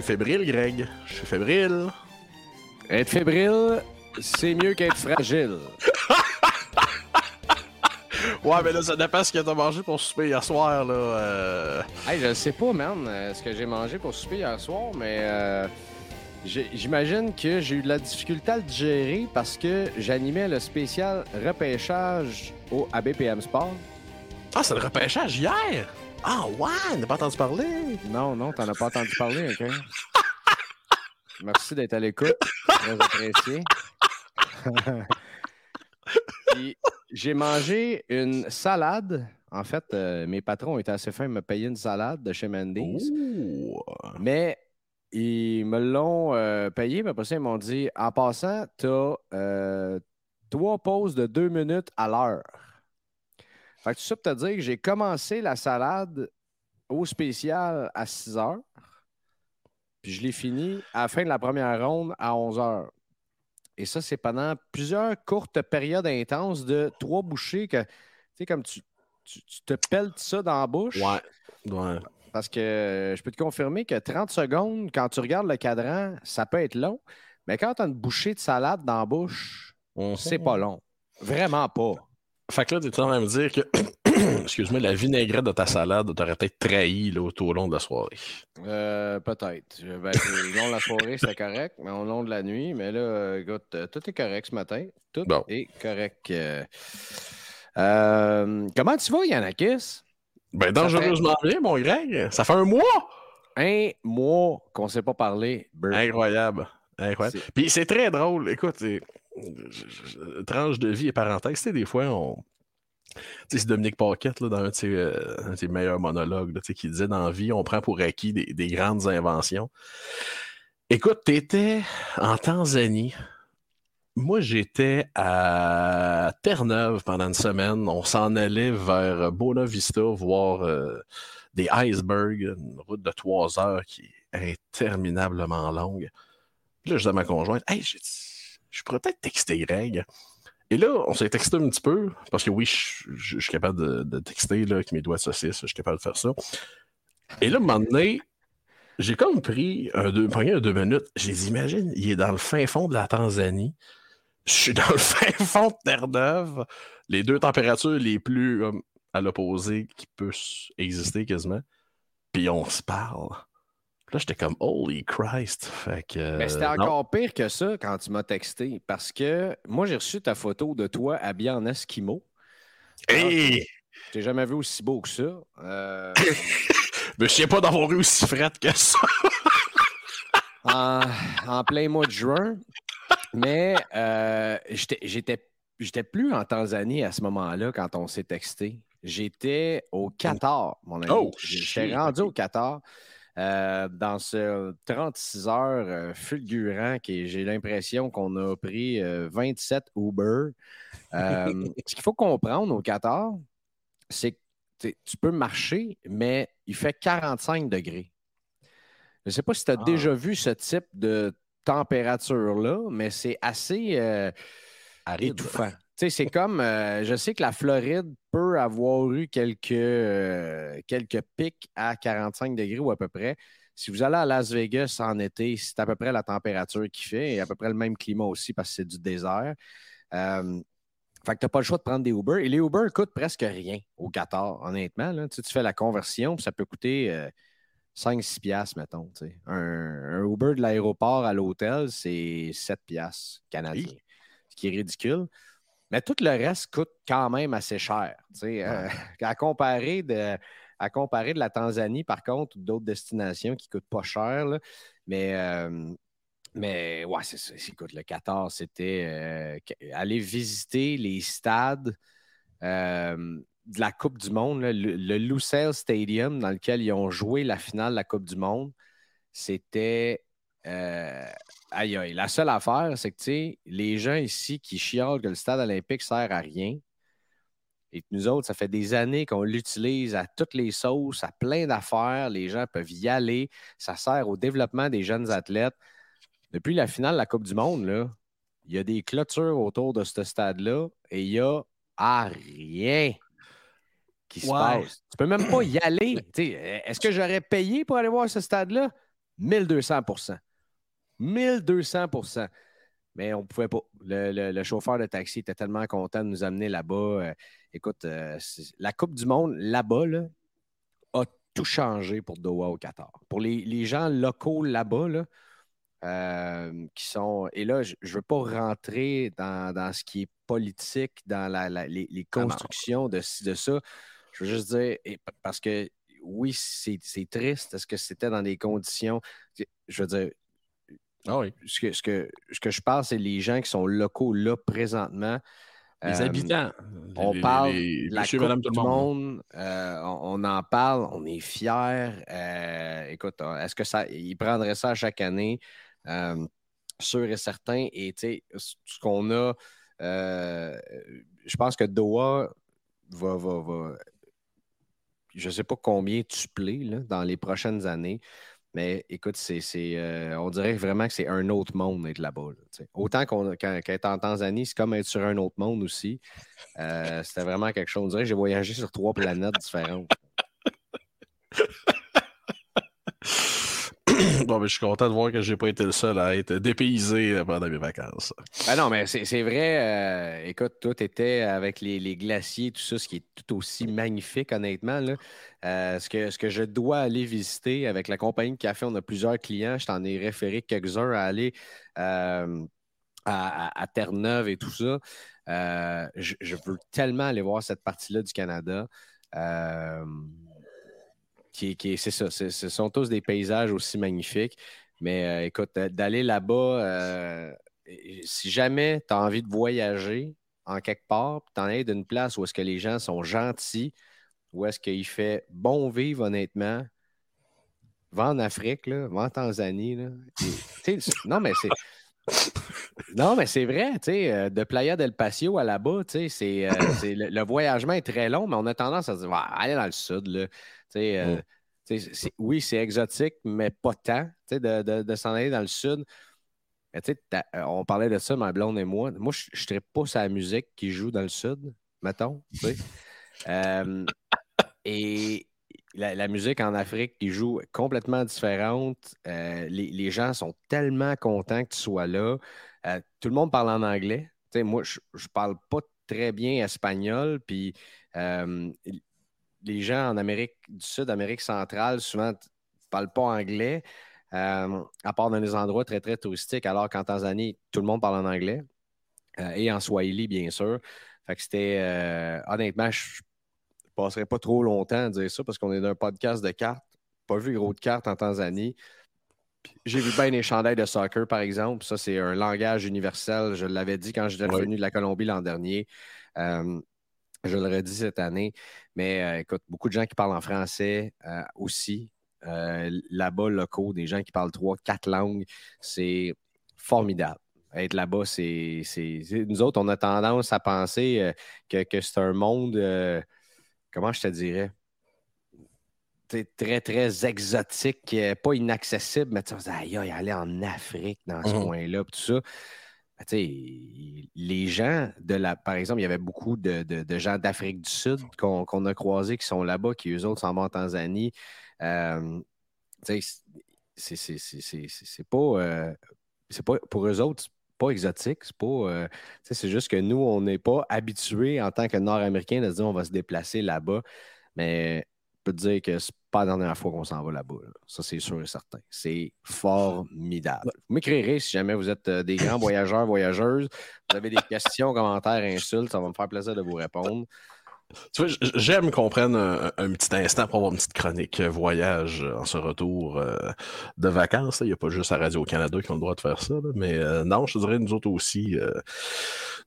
Suis fébrile, Greg. Je suis fébrile. Être fébrile, c'est mieux qu'être fragile. Ouais, mais là, ça dépend ce que t'as mangé pour souper hier soir, là. euh. Hey, je sais pas, man, euh, ce que j'ai mangé pour souper hier soir, mais euh, j'imagine que j'ai eu de la difficulté à le digérer parce que j'animais le spécial repêchage au ABPM Sport. Ah, c'est le repêchage hier! Ah, ouais! T'as pas entendu parler? Non, non, t'en as pas entendu parler, OK? Merci d'être à l'écoute. Très apprécié. J'ai mangé une salade. En fait, euh, mes patrons étaient assez fins de me payer une salade de chez Mendy's. Mais ils me l'ont euh, payé, mais après ça, ils m'ont dit en passant, tu as trois pauses de deux minutes à l'heure. Fait que tout ça pour te dire que j'ai commencé la salade au spécial à 6 heures, puis je l'ai fini à la fin de la première ronde à 11 heures. Et ça, c'est pendant plusieurs courtes périodes intenses de trois bouchées que, tu sais, comme tu, tu, tu te pelles ça dans la bouche. Ouais. Ouais. Parce que je peux te confirmer que 30 secondes, quand tu regardes le cadran, ça peut être long. Mais quand tu as une bouchée de salade dans la bouche, c'est pas long. Vraiment pas. Fait que là, t'es en train de me dire que, excuse-moi, la vinaigrette de ta salade t'aurait peut-être trahi là, tout au long de la soirée. Euh, Peut-être. Je- Ben, au long de la soirée, c'était correct, mais au long de la nuit, mais là, euh, écoute, euh, tout est correct ce matin. Tout Bon. est correct. euh. Euh, comment tu vas, Yannakis? Ben, dangereusement bien, mon Greg. Ça fait un mois! Un mois qu'on ne s'est pas parlé. Bert. Incroyable. Incroyable. C'est- Puis c'est très drôle. Écoute, c'est- tranche de vie et parenthèse, des fois, on. C'est Dominique Paquette, là, dans un de ses, euh, meilleurs monologues, qui disait dans la vie, on prend pour acquis des, des grandes inventions. Écoute, tu étais en Tanzanie. Moi, j'étais à Terre-Neuve pendant une semaine. On s'en allait vers Bona Vista voir euh, des icebergs, une route de trois heures qui est interminablement longue. Puis là, je dis à ma conjointe, hey, j'ai dit, je pourrais peut-être texter Greg. Et là, on s'est texté un petit peu, parce que oui, je, suis capable de, texter là, avec mes doigts de saucisse, je suis capable de faire ça. Et là, un moment donné, j'ai comme pris un deux, pogné un deux minutes. J'ai dit, imagine, il est dans le fin fond de la Tanzanie. Je suis dans le fin fond de Terre-Neuve. Les deux températures les plus euh, à l'opposé qui puissent exister quasiment. Puis on se parle. Là, j'étais comme Holy Christ. Fait que. Mais c'était euh, non. encore pire que ça quand tu m'as texté parce que moi, j'ai reçu ta photo de toi habillé en Esquimau. Hey! Je t'ai jamais vu aussi beau que ça. Euh, Je me souviens pas d'avoir eu aussi frette que ça. en, en plein mois de juin. Mais euh, j'étais- plus en Tanzanie à ce moment-là quand on s'est texté. J'étais au Qatar, mon ami. Oh, J'étais rendu au Qatar euh, dans ce 36 heures euh, fulgurant qui j'ai l'impression qu'on a pris euh, 27 Uber. Euh, ce qu'il faut comprendre au Qatar, c'est que tu peux marcher, mais il fait 45 degrés. Je ne sais pas si tu as Ah. déjà vu ce type de température-là, mais c'est assez euh, étouffant. Sais, c'est comme, euh, je sais que la Floride peut avoir eu quelques, euh, quelques pics à 45 degrés ou à peu près. si vous allez à Las Vegas en été, c'est à peu près la température qu'il fait et à peu près le même climat aussi parce que c'est du désert. Euh, fait que tu n'as pas le choix de prendre des Uber. Et les Uber coûtent presque rien au Qatar, honnêtement. Tu, fais la conversion, puis ça peut coûter 5-6 euh, piastres, mettons. Un, Uber de l'aéroport à l'hôtel, c'est 7 piastres canadiens, ce qui est ridicule. Mais tout le reste coûte quand même assez cher. Euh, à, comparer de, à comparer de la Tanzanie, par contre, ou d'autres destinations qui ne coûtent pas cher. mais, euh, mais ouais, c'est ça. Écoute, le 14, c'était euh, aller visiter les stades de la Coupe du Monde, le, le Stadium dans lequel ils ont joué la finale de la Coupe du Monde. C'était Aïe, aïe. La seule affaire, c'est que, tu sais, les gens ici qui chialent que le stade olympique sert à rien, et que nous autres, ça fait des années qu'on l'utilise à toutes les sauces, à plein d'affaires. Les gens peuvent y aller. Ça sert au développement des jeunes athlètes. Depuis la finale de la Coupe du Monde, là, il y a des clôtures autour de ce stade-là et il y a rien qui se passe. Tu peux même pas y aller. Est-ce que j'aurais payé pour aller voir ce stade-là? 1200 1200% mais on ne pouvait pas. Le, chauffeur de taxi était tellement content de nous amener là-bas. Euh, écoute, euh, la Coupe du Monde là-bas a tout changé pour Doha au Qatar. Pour les, gens locaux là-bas, euh, qui sont. Et là, je ne veux pas rentrer dans, ce qui est politique, dans les, ah constructions de, de ça. Je veux juste dire, parce que oui, c'est triste. Est-ce que c'était dans des conditions. Je veux dire, ah ce, que, ce, que, ce que je parle, c'est les gens qui sont locaux là présentement. Les euh, habitants. On parle de la Coupe du monde, euh, on, en parle, on est fiers. Euh, écoute, est-ce que ça, ils prendraient ça chaque année? sûr et certain. Et tu sais, ce qu'on a, je pense que Doha va, va, va je ne sais pas combien tu là, dans les prochaines années. Mais écoute, euh, on dirait vraiment que c'est un autre monde d'être là-bas. Autant qu'on, qu'être en Tanzanie, c'est comme être sur un autre monde aussi. Euh, c'était vraiment quelque chose. On dirait que j'ai voyagé sur trois planètes différentes. bon, mais je suis content de voir que je n'ai pas été le seul à être dépaysé pendant mes vacances. Ben non, mais c'est vrai. Euh, écoute, tout était avec les, glaciers, tout ça, ce qui est tout aussi magnifique, honnêtement. Euh, ce, que, ce que je dois aller visiter avec la compagnie de café, on a plusieurs clients. Je t'en ai référé quelques-uns à aller euh, à, Terre-Neuve et tout ça. Je, je, veux tellement aller voir cette partie-là du Canada c'est ça. Ce sont tous des paysages aussi magnifiques. Mais euh, écoute, d'aller là-bas, euh, si jamais tu as envie de voyager en quelque part, tu en es d'une place où est-ce que les gens sont gentils, où est-ce qu'il fait bon vivre honnêtement, va en Afrique, va en Tanzanie. Non, mais c'est. Non, mais c'est vrai, tu sais, euh, de Playa del Patio à là-bas, tu sais, le, voyagement est très long, mais on a tendance à se dire, aller dans le sud, là. Euh, mm. oui, c'est exotique, mais pas tant de, de, s'en aller dans le sud. Euh, on parlait de ça, ma blonde et moi. Moi, je ne pas sa musique qui joue dans le sud, mettons. Euh, et la, musique en Afrique qui joue complètement différente. les, gens sont tellement contents que tu sois là. tout le monde parle en anglais. moi, je ne parle pas très bien espagnol. Puis les gens en Amérique du Sud, Amérique centrale, souvent ne parlent pas anglais, euh, à part dans des endroits très, très touristiques, alors qu'en Tanzanie, tout le monde parle en anglais euh, et en swahili, bien sûr. Fait que c'était, euh, honnêtement, je passerai pas trop longtemps à dire ça parce qu'on est dans un podcast de cartes. Pas vu gros de cartes en Tanzanie. J'ai vu bien les chandails de soccer, par exemple. Ça, c'est un langage universel. Je l'avais dit quand j'étais revenu de la Colombie l'an dernier. Je le redis cette année. Mais euh, écoute, beaucoup de gens qui parlent en français euh, aussi. Euh, là-bas, locaux, des gens qui parlent trois, quatre langues, c'est formidable. Être là-bas, c'est, Nous autres, on a tendance à penser que, c'est un monde, comment je te dirais, très, très exotique, pas inaccessible, mais tu sais, aïe, aller en Afrique, dans ce mmh coin-là, tout ça. Ben, les gens de la. Par exemple, il y avait beaucoup de, gens d'Afrique du Sud qu'on a croisés qui sont là-bas, qui eux autres s'en vont en Tanzanie. Euh, c'est pas, c'est pas. Pour eux autres, c'est pas exotique. C'est pas. c'est juste que nous, on n'est pas habitués en tant que Nord-Américains de se dire on va se déplacer là-bas. Mais je peux te dire que c'est pas la dernière fois qu'on s'en va là-bas. Ça, c'est sûr et certain. C'est formidable. Vous m'écrirez si jamais vous êtes des grands voyageurs, voyageuses. Vous avez des questions, commentaires, insultes. Ça va me faire plaisir de vous répondre. Tu vois, j'aime qu'on prenne un, petit instant pour avoir une petite chronique euh, voyage euh, en ce retour euh, de vacances. Il n'y a pas juste à Radio-Canada qui ont le droit de faire ça. Mais non, je te dirais, nous autres aussi,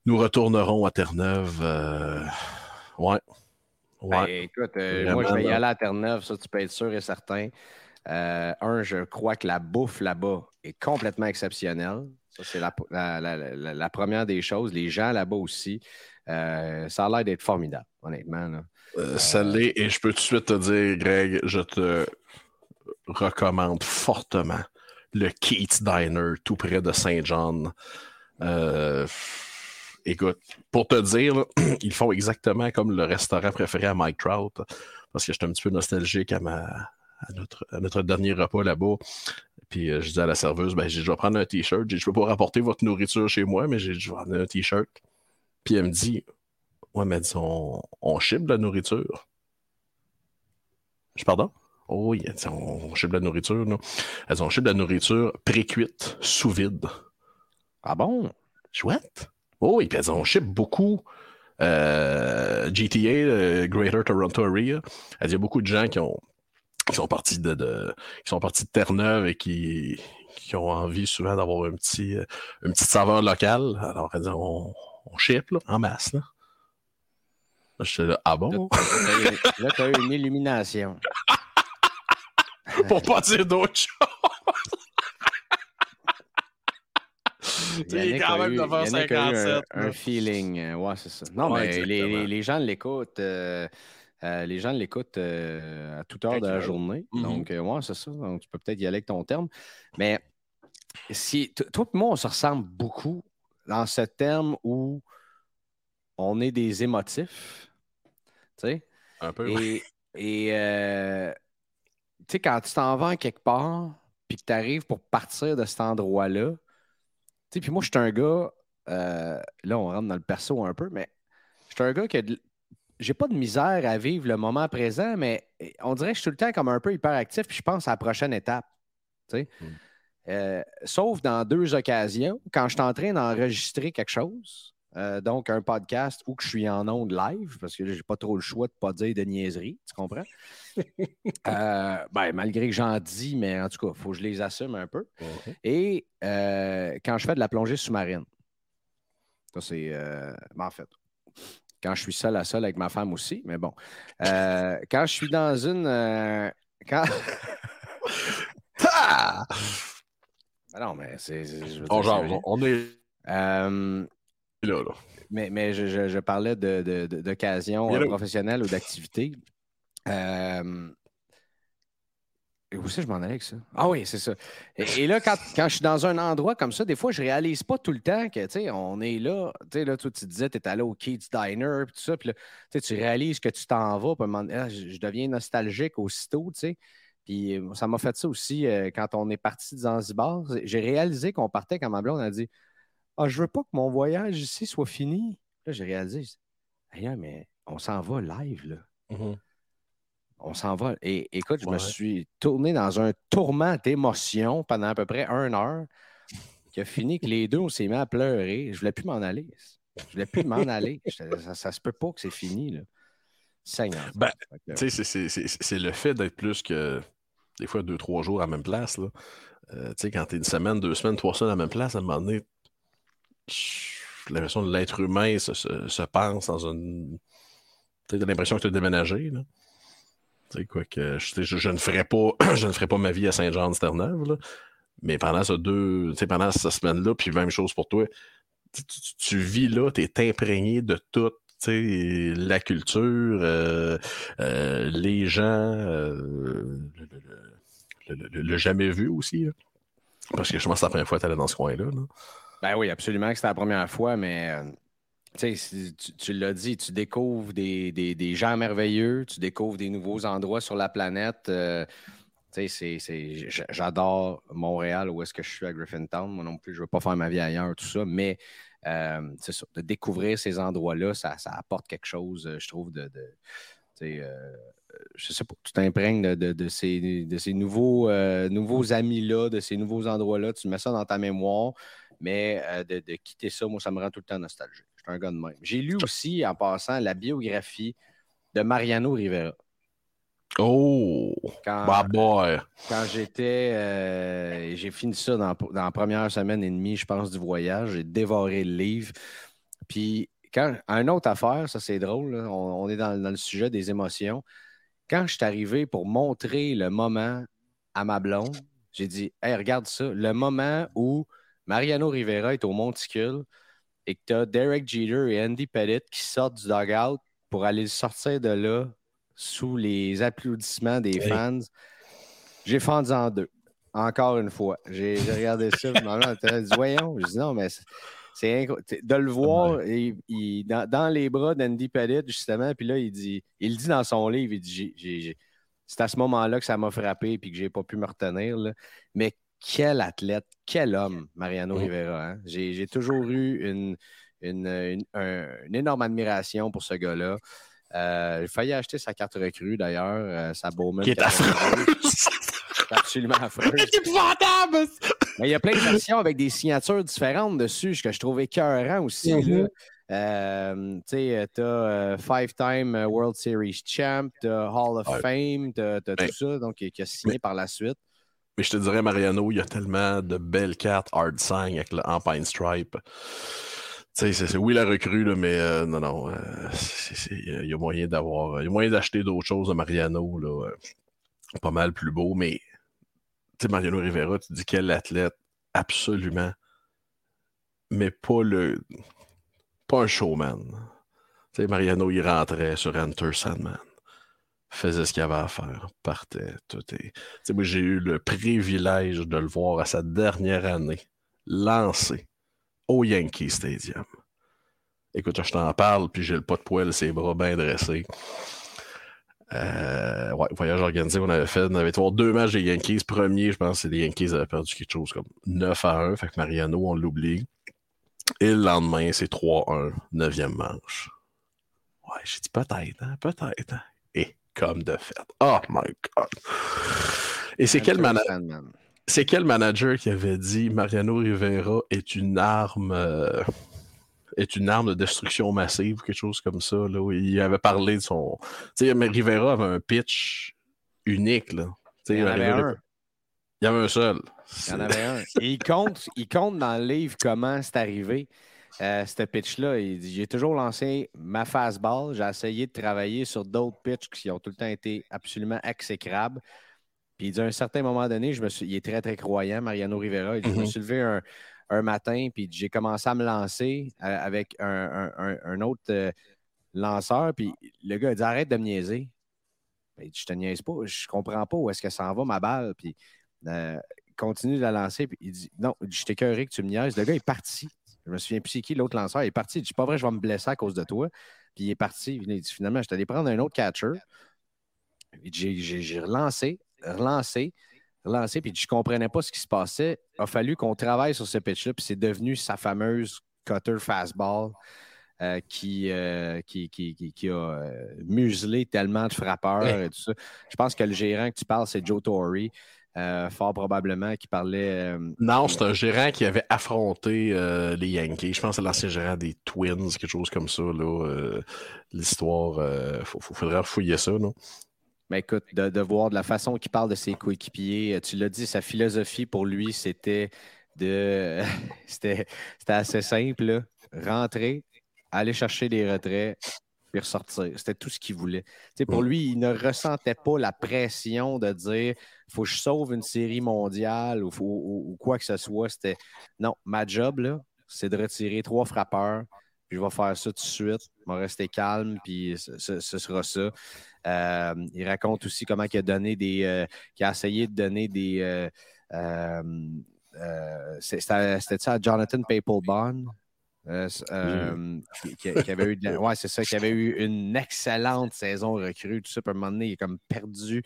nous retournerons à Terre-Neuve. ouais. ouais. Ben, écoute, moi, je vais y aller à Terre-Neuve, ça, tu peux être sûr et certain. un, je crois que la bouffe là-bas est complètement exceptionnelle. Ça, c'est la, première des choses. Les gens là-bas aussi. Euh, ça a l'air d'être formidable, honnêtement. Euh, ça l'est, et je peux tout de suite te dire, Greg, je te recommande fortement le Keats Diner tout près de Saint-John. Euh, écoute, pour te dire, ils font exactement comme le restaurant préféré à Mike Trout, parce que j'étais un petit peu nostalgique à, ma, notre, notre dernier repas là-bas. Puis je dis à la serveuse, ben, je vais prendre un t-shirt. Je peux pas rapporter votre nourriture chez moi, mais je vais prendre un t-shirt. Puis elle me dit Ouais, mais on, on chip de la nourriture. Je pardon? Oh on, on chip de la nourriture. Non? Elle dit On chip de la nourriture pré-cuite, sous vide. Ah bon? Chouette. Oh oui, puis elle dit On chip beaucoup. Euh, GTA, euh, Greater Toronto Area. Il y a beaucoup de gens qui ont qui sont partis de, qui sont partis de Terre-Neuve et qui, qui ont envie souvent d'avoir un petit, euh, une petite saveur locale. Alors, on, on ship là, en masse. Là. Je suis là, ah bon? Là, tu as eu une illumination. Pour pas dire d'autre chose. Il y a quand même 9h57. Un, un, feeling. Ouais, c'est ça. Non, mais les, les, gens l'écoutent. Euh, euh, les gens l'écoutent euh, à toute heure de la journée. Mm-hmm. Donc, euh, ouais, c'est ça. Donc, tu peux peut-être y aller avec ton terme. Mais si toi et moi, on se ressemble beaucoup dans ce terme où on est des émotifs. Tu sais? Un peu. Et, et euh, tu sais, quand tu t'en vas quelque part, puis que tu arrives pour partir de cet endroit-là, tu sais, puis moi, je suis un gars, euh, là, on rentre dans le perso un peu, mais je suis un gars qui j'ai pas de misère à vivre le moment présent, mais on dirait que je suis tout le temps comme un peu hyperactif, puis je pense à la prochaine étape. Hmm. Euh, sauf dans deux occasions, quand je suis en train d'enregistrer quelque chose, euh, donc un podcast ou que je suis en onde live, parce que j'ai pas trop le choix de pas dire de niaiserie, tu comprends? Euh, ben, malgré que j'en dis, mais en tout cas, il faut que je les assume un peu. Et quand je fais de la plongée sous-marine, ça c'est. Ben, en fait, quand je suis seul à seul avec ma femme aussi, mais bon. quand je suis dans une. quand... ah! Ben non, mais c'est. Genre, on est. Euh, là, là. Mais, mais je, je, je parlais d'occasion de, de, professionnelle ou d'activité. Euh, où c'est que je m'en allais avec ça? Ah oui, c'est ça. Et, là, quand, quand, je suis dans un endroit comme ça, des fois, je réalise pas tout le temps que, tu sais, on est là. Tu sais, là, toi, tu disais, tu es allé au Kids Diner, puis tout ça, puis là, tu réalises que tu t'en vas, puis ah, je, je, deviens nostalgique aussitôt, tu sais. Puis euh, ça m'a fait ça aussi euh, quand on est parti de Zanzibar. J'ai réalisé qu'on partait quand ma blonde a dit Ah, je veux pas que mon voyage ici soit fini. Là, j'ai réalisé mais on s'en va live, là. Mm-hmm. On s'en va. Et écoute, je me suis tourné dans un tourment d'émotions pendant à peu près une heure qui a fini que les deux, on s'est mis à pleurer. Je voulais plus m'en aller. Je voulais plus m'en aller. Ça, ça, se peut pas que c'est fini, là. Seigneur. Ben, tu sais, c'est le fait d'être plus que des fois deux, trois jours à la même place. Là. Euh, tu sais, quand tu es une semaine, deux semaines, trois semaines à la même place, à un moment donné, l'impression de l'être humain se, se, pense dans une. Tu as l'impression que tu as déménagé. Là. Quoi que je, ne ferais pas, je ne ferais pas ma vie à Saint-Jean-de-Sterneuve, mais pendant ces deux, pendant cette semaine-là, puis même chose pour toi, tu vis là, tu es imprégné de tout la culture, euh, euh, les gens, euh, le, jamais vu aussi. Parce que je pense que c'est la première fois que tu allais dans ce coin-là. Ben oui, absolument que c'était la première fois, mais tu, tu l'as dit, tu découvres des, gens merveilleux, tu découvres des nouveaux endroits sur la planète. J'adore Montréal, où est-ce que je suis à Griffintown. Moi non plus, je ne veux pas faire ma vie ailleurs, tout ça. Mais euh, de découvrir ces endroits-là, ça, apporte quelque chose, euh, je trouve, de. de euh, sais pas, tu t'imprègnes de, ces, nouveaux amis-là, de ces nouveaux endroits-là, tu mets ça dans ta mémoire, mais de, quitter ça, moi, ça me rend tout le temps nostalgique. Un gars de même. J'ai lu aussi, en passant, la biographie de Mariano Rivera. Oh! Quand, Quand j'étais. Euh, j'ai fini ça dans, la première semaine et demie, je pense, du voyage. J'ai dévoré le livre. Puis, quand, une autre affaire, ça c'est drôle, on, est dans, le sujet des émotions. Quand je suis arrivé pour montrer le moment à ma blonde, j'ai dit Hey, regarde ça, le moment où Mariano Rivera est au monticule et que tu as Derek Jeter et Andy Pettit qui sortent du dugout pour aller sortir de là sous les applaudissements des fans. J'ai fendu en deux. Encore une fois. J'ai regardé ça. Je dit, voyons. Je dis non, mais c'est de le voir il, dans, les bras d'Andy Pettit, justement. Puis là, il dit, il dit dans son livre, il dit, c'est à ce moment-là que ça m'a frappé et que j'ai pas pu me retenir. Mais quel athlète, quel homme, Mariano Rivera. Hein. J'ai toujours eu une, une, énorme admiration pour ce gars-là. Euh, j'ai failli acheter sa carte recrue d'ailleurs, euh, sa Bowman. Qui est affreuse. absolument affreuse. Mais il y a plein de versions avec des signatures différentes dessus, que je trouvais écœurant aussi. Mm-hmm. Euh, tu sais, tu as Five-Time World Series Champ, tu as Hall of Fame, tu as, tout ça, donc qui, a signé par la suite. Mais je te dirais, Mariano, il y a tellement de belles cartes hard sign avec le Empire Stripe. C'est oui la recrue, mais euh, non, non. Euh, il y a moyen d'avoir. Il y a moyen d'acheter d'autres choses à Mariano, là, euh, pas mal plus beau, mais Mariano Rivera, tu dis quel athlète, absolument. Mais pas le. Pas un showman. Mariano, il rentrait sur Enter Sandman. Faisait ce qu'il avait à faire, partait, tout est. moi, j'ai eu le privilège de le voir à sa dernière année, lancé au Yankee Stadium. Écoute, je t'en parle, puis j'ai le pas de poil, ses bras bien dressés. Euh, ouais, voyage organisé, on avait fait, on avait voir deux matchs des Yankees. Premier, je pense que les Yankees avaient perdu quelque chose comme 9 à 1. Fait que Mariano, on l'oublie. Et le lendemain, c'est 3-1, 9e manche. Ouais, j'ai dit peut-être, hein, peut-être. Hein. Comme de fait. Oh my God. Et c'est quel quel manager qui avait dit Mariano Rivera est une arme euh, est une arme de destruction massive ou quelque chose comme ça. Là, il avait parlé de son. Tu sais, Rivera avait un pitch unique. Là. Il y en avait un. Il y avait un seul. Il y en avait un. Et il compte, il compte dans le livre comment c'est arrivé. Euh, ce pitch-là, il dit J'ai toujours lancé ma fastball. J'ai essayé de travailler sur d'autres pitches qui ont tout le temps été absolument exécrables. Puis d'un certain moment donné, je me suis, il est très, très croyant, Mariano Rivera. Il dit, Je me mhm. suis levé un, matin, puis j'ai commencé à me lancer euh, avec un, autre euh, lanceur. Puis le gars a dit Arrête de me niaiser. Ben, je te niaise pas, je comprends pas où est-ce que ça en va ma balle. Puis euh, continue de la lancer. Puis il dit Non, je t'écœurerai que tu me niaises. Le gars est parti. Je me souviens plus c'est qui l'autre lanceur. Il est parti. Il dit Pas vrai, je vais me blesser à cause de toi. Puis il est parti. Il dit Finalement, je t'allais prendre un autre catcher. J'ai relancé relancé, relancé, puis je comprenais pas ce qui se passait. Il a fallu qu'on travaille sur ce pitch-là, puis c'est devenu sa fameuse cutter fastball. Euh, qui, euh, qui, qui, qui, a euh, muselé tellement de frappeurs et tout ça. Je pense que le gérant que tu parles, c'est Joe Torre. Fort probablement, qui parlait. non, c'est un gérant qui avait affronté les Yankees. Je pense que c'est l'ancien gérant des Twins, quelque chose comme ça. L'histoire, il faudrait fouiller ça. Non? Mais écoute, de, voir de la façon qu'il parle de ses coéquipiers, euh, tu l'as dit, sa philosophie pour lui, c'était de. c'était assez simple. Rentrer, aller chercher des retraits, puis ressortir. C'était tout ce qu'il voulait. pour lui, il ne ressentait pas la pression de dire faut que je sauve une série mondiale ou, ou quoi que ce soit. C'était non, ma job, là, c'est de retirer trois frappeurs, puis je vais faire ça tout de suite. Je vais rester calme, puis ce, sera ça. Euh, il raconte aussi comment il a donné des. Euh, a essayé de donner des. Euh, c'était ça à Jonathan Papelbon? Qui, avait eu ouais, c'est ça, qui avait eu une excellente saison recrue, tout ça. Puis à un moment donné, il a comme perdu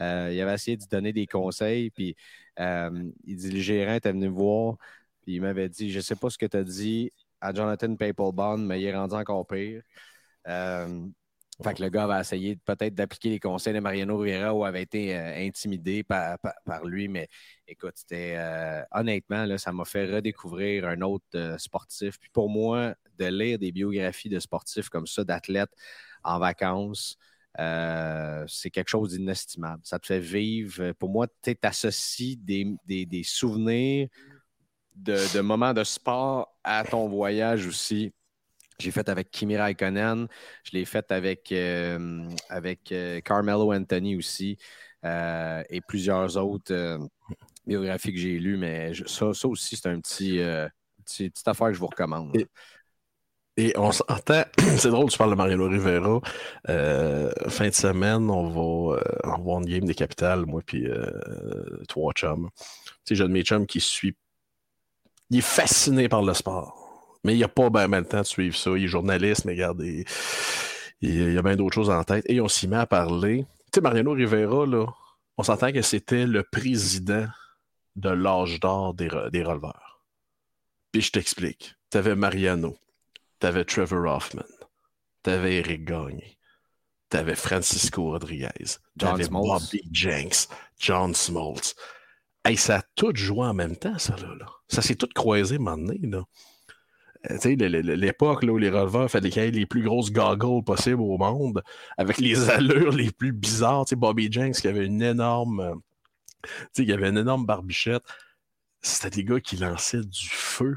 Euh, il avait essayé de donner des conseils, puis il dit le gérant était venu me voir, puis il m'avait dit Je ne sais pas ce que tu as dit à Jonathan Papelbon, mais il est rendu encore pire. Fait que le gars va essayer peut-être d'appliquer les conseils de Mariano Rivera ou avait été euh, intimidé par, lui. Mais écoute, c'était euh, honnêtement, ça m'a fait redécouvrir un autre euh, sportif. Puis pour moi, de lire des biographies de sportifs comme ça, d'athlètes en vacances, c'est quelque chose d'inestimable. Ça te fait vivre. Pour moi, tu associes des, des, souvenirs de, de moments de sport à ton voyage aussi. J'ai fait avec Kimi Raikkonen. Je l'ai fait avec, euh, avec euh, Carmelo Anthony aussi euh, et plusieurs autres biographies que j'ai lues. Mais ça, ça, aussi, c'est un petit, petit, petite affaire que je vous recommande. Et, on s'entend, c'est drôle, tu parles de Mariano Rivera. fin de semaine, on va, on voir une game des capitales, moi, puis trois chums. Tu sais, de mes chums qui suit. Il est fasciné par le sport mais il n'y a pas ben, le temps de suivre ça. Il est journaliste, mais regarde, il, y a bien d'autres choses en tête. Et on s'y met à parler. Tu sais, Mariano Rivera, là, on s'entend que c'était le président de l'âge d'or des, des releveurs. Puis je t'explique. Tu avais Mariano, tu avais Trevor Hoffman, tu avais Eric Gagné, tu avais Francisco Rodriguez, tu avais Bobby Jenks, John Smoltz. Hey, ça a tout joué en même temps, ça, là. Ça s'est tout croisé maintenant, là. L'époque où les releveurs faisaient les, les plus grosses goggles possibles au monde, avec les allures les plus bizarres. Bobby Jenks qui avait une énorme. Euh, il avait une énorme barbichette. C'était des gars qui lançaient du feu.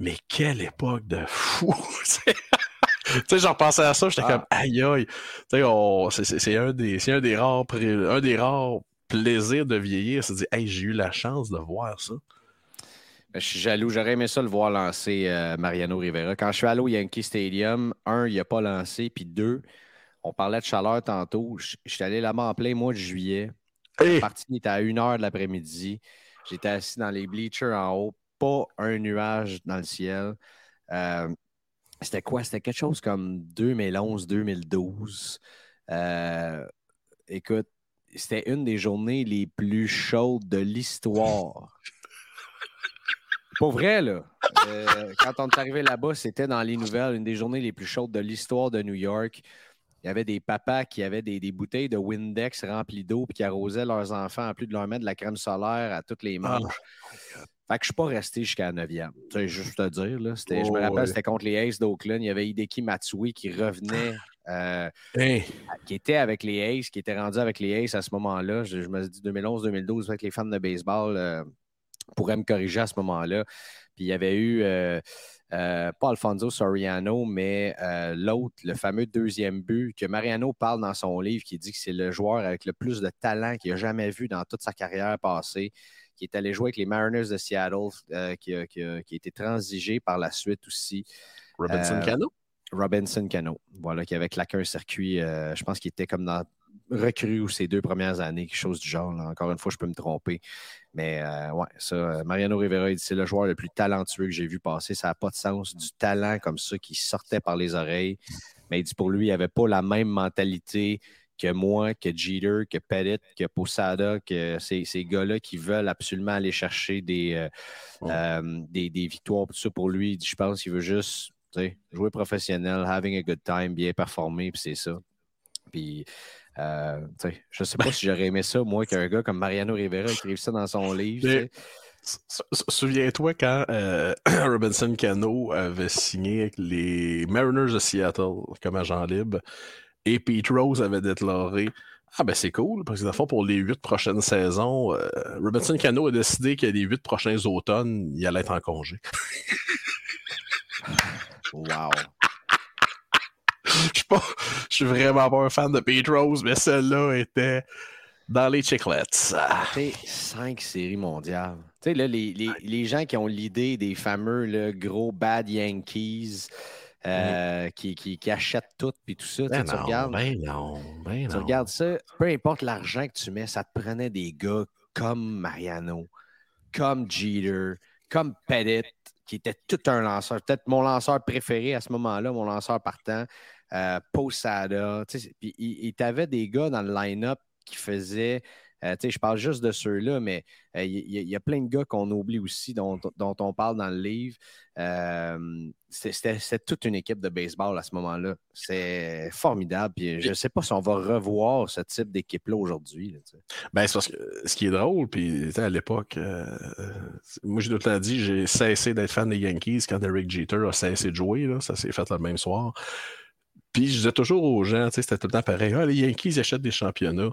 Mais quelle époque de fou! tu sais, j'en pensais à ça, j'étais comme ah. aïe aïe. c'est un des, un des rares, un des rares plaisirs de vieillir, c'est de dire, hey, j'ai eu la chance de voir ça. Je suis jaloux. J'aurais aimé ça le voir lancer euh, Mariano Rivera. Quand je suis allé au Yankee Stadium, un, il n'a pas lancé. Puis deux, on parlait de chaleur tantôt. Je, suis allé là-bas en plein mois de juillet. La partie était à 1 heure de l'après-midi. J'étais assis dans les bleachers en haut. Pas un nuage dans le ciel. Euh, c'était quoi? C'était quelque chose comme 2011-2012. Euh, écoute, c'était une des journées les plus chaudes de l'histoire. Pour vrai, là. Euh, quand on est arrivé là-bas, c'était dans les nouvelles, une des journées les plus chaudes de l'histoire de New York. Il y avait des papas qui avaient des, bouteilles de Windex remplies d'eau et qui arrosaient leurs enfants en plus de leur mettre de la crème solaire à toutes les manches. Oh fait que je suis pas resté jusqu'à la 9e. Tu juste te dire, là. je me oh, rappelle, c'était contre les Aces d'Oakland. Il y avait Hideki Matsui qui revenait, euh, qui était avec les Aces, qui était rendu avec les Aces à ce moment-là. Je, me dis 2011-2012 avec les fans de baseball. Euh, pourrait me corriger à ce moment-là. Puis il y avait eu, euh, euh, pas Alfonso Soriano, mais euh, l'autre, le fameux deuxième but que Mariano parle dans son livre, qui dit que c'est le joueur avec le plus de talent qu'il a jamais vu dans toute sa carrière passée, qui est allé jouer avec les Mariners de Seattle, qui a, été transigé par la suite aussi. Robinson Cano? Robinson Cano, voilà, qui avait claqué un circuit, je pense qu'il était comme dans recru ou ces deux premières années, quelque chose du genre. Encore une fois, je peux me tromper. Mais euh, ouais, ça, euh, Mariano Rivera, c'est le joueur le plus talentueux que j'ai vu passer. Ça n'a pas de sens, du talent comme ça qui sortait par les oreilles. Mais il dit pour lui, il n'avait pas la même mentalité que moi, que Jeter, que Pettit, que Posada, que ces, ces gars-là qui veulent absolument aller chercher des, euh, des, des, victoires. Tout ça pour lui, je pense qu'il veut juste jouer professionnel, having a good time, bien performer, puis c'est ça. Puis euh, je ne sais pas si j'aurais aimé ça, moi, qu'un gars comme Mariano Rivera écrive ça dans son livre. Souviens-toi quand euh, Robinson Cano avait signé avec les Mariners de Seattle comme agent libre et Pete Rose avait déclaré Ah, ben c'est cool, parce que d'abord, pour les huit prochaines saisons, euh, Robinson Cano a décidé que les huit prochains automnes, il allait être en congé. wow je suis vraiment pas un fan de Pete Rose, mais celle-là était dans les chiclets. cinq séries mondiales. Tu sais, là, les, les, les, gens qui ont l'idée des fameux le gros bad Yankees euh, qui, qui, qui, achètent tout puis tout ça, ben tu regardes. Ben non, ben tu regardes ça, peu importe l'argent que tu mets, ça te prenait des gars comme Mariano, comme Jeter, comme Pettit, qui était tout un lanceur. Peut-être mon lanceur préféré à ce moment-là, mon lanceur partant. Euh, Posada. Puis il, des gars dans le line-up qui faisaient euh, je parle juste de ceux-là, mais euh, il y, a plein de gars qu'on oublie aussi, dont, on parle dans le livre. C'était toute une équipe de baseball à ce moment-là. C'est formidable. Puis je ne sais pas si on va revoir ce type d'équipe-là aujourd'hui. Ben, parce que ce qui est drôle, puis à l'époque, moi j'ai tout le dit, j'ai cessé d'être fan des Yankees quand Eric Jeter a cessé de jouer. Ça s'est fait le même soir. Puis je disais toujours aux gens, c'était tout le temps pareil. Ah, les Yankees achètent des championnats.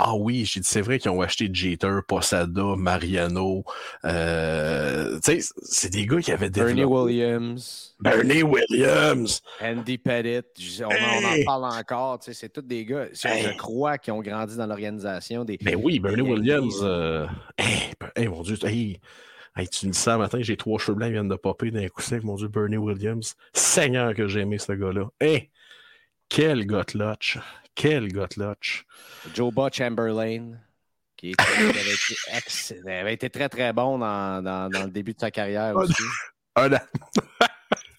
Ah oui, j'ai dit, c'est vrai qu'ils ont acheté Jeter, Posada, Mariano. Euh, c'est des gars qui avaient développé. Bernie Williams. Bernie Williams. Andy Pettit. On, en parle encore. C'est tous des gars, je crois, qui ont grandi dans l'organisation. Des, Mais oui, Bernie Williams. Euh... mon Dieu. Hey, tu me dis ça matin, j'ai trois cheveux blancs qui viennent de popper d'un coup sec. Mon Dieu, Bernie Williams. Seigneur que j'ai aimé ce gars-là. Hey, quel gars quel Joe Bob Chamberlain, qui avait, été très, très bon dans, dans, dans, le début de sa carrière aussi. Un an.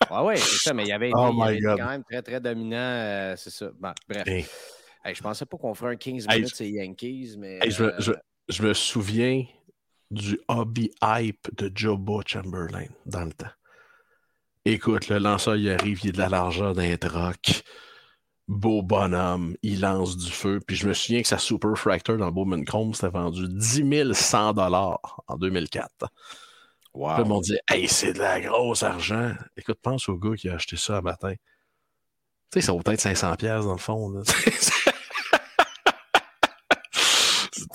ah oui, c'est ça, mais il avait été, oh il avait quand même très, très dominant. Euh, c'est ça. Bon, bref. Hey. Hey, je pensais pas qu'on ferait un 15 minutes, c'est Yankees, mais. Je, euh... je, je, me souviens du hobby hype de Joe Bob Chamberlain dans le temps. Écoute, le lanceur, il arrive, il a de la largeur d'un troc beau bonhomme, il lance du feu. Puis je me souviens que sa Super Fractor dans Bowman Chrome, c'était vendu 10 100 en 2004. Wow. Puis m'ont dit Hey, c'est de la grosse argent. Écoute, pense au gars qui a acheté ça un matin. Tu sais, ça vaut peut-être 500$ dans le fond. Tu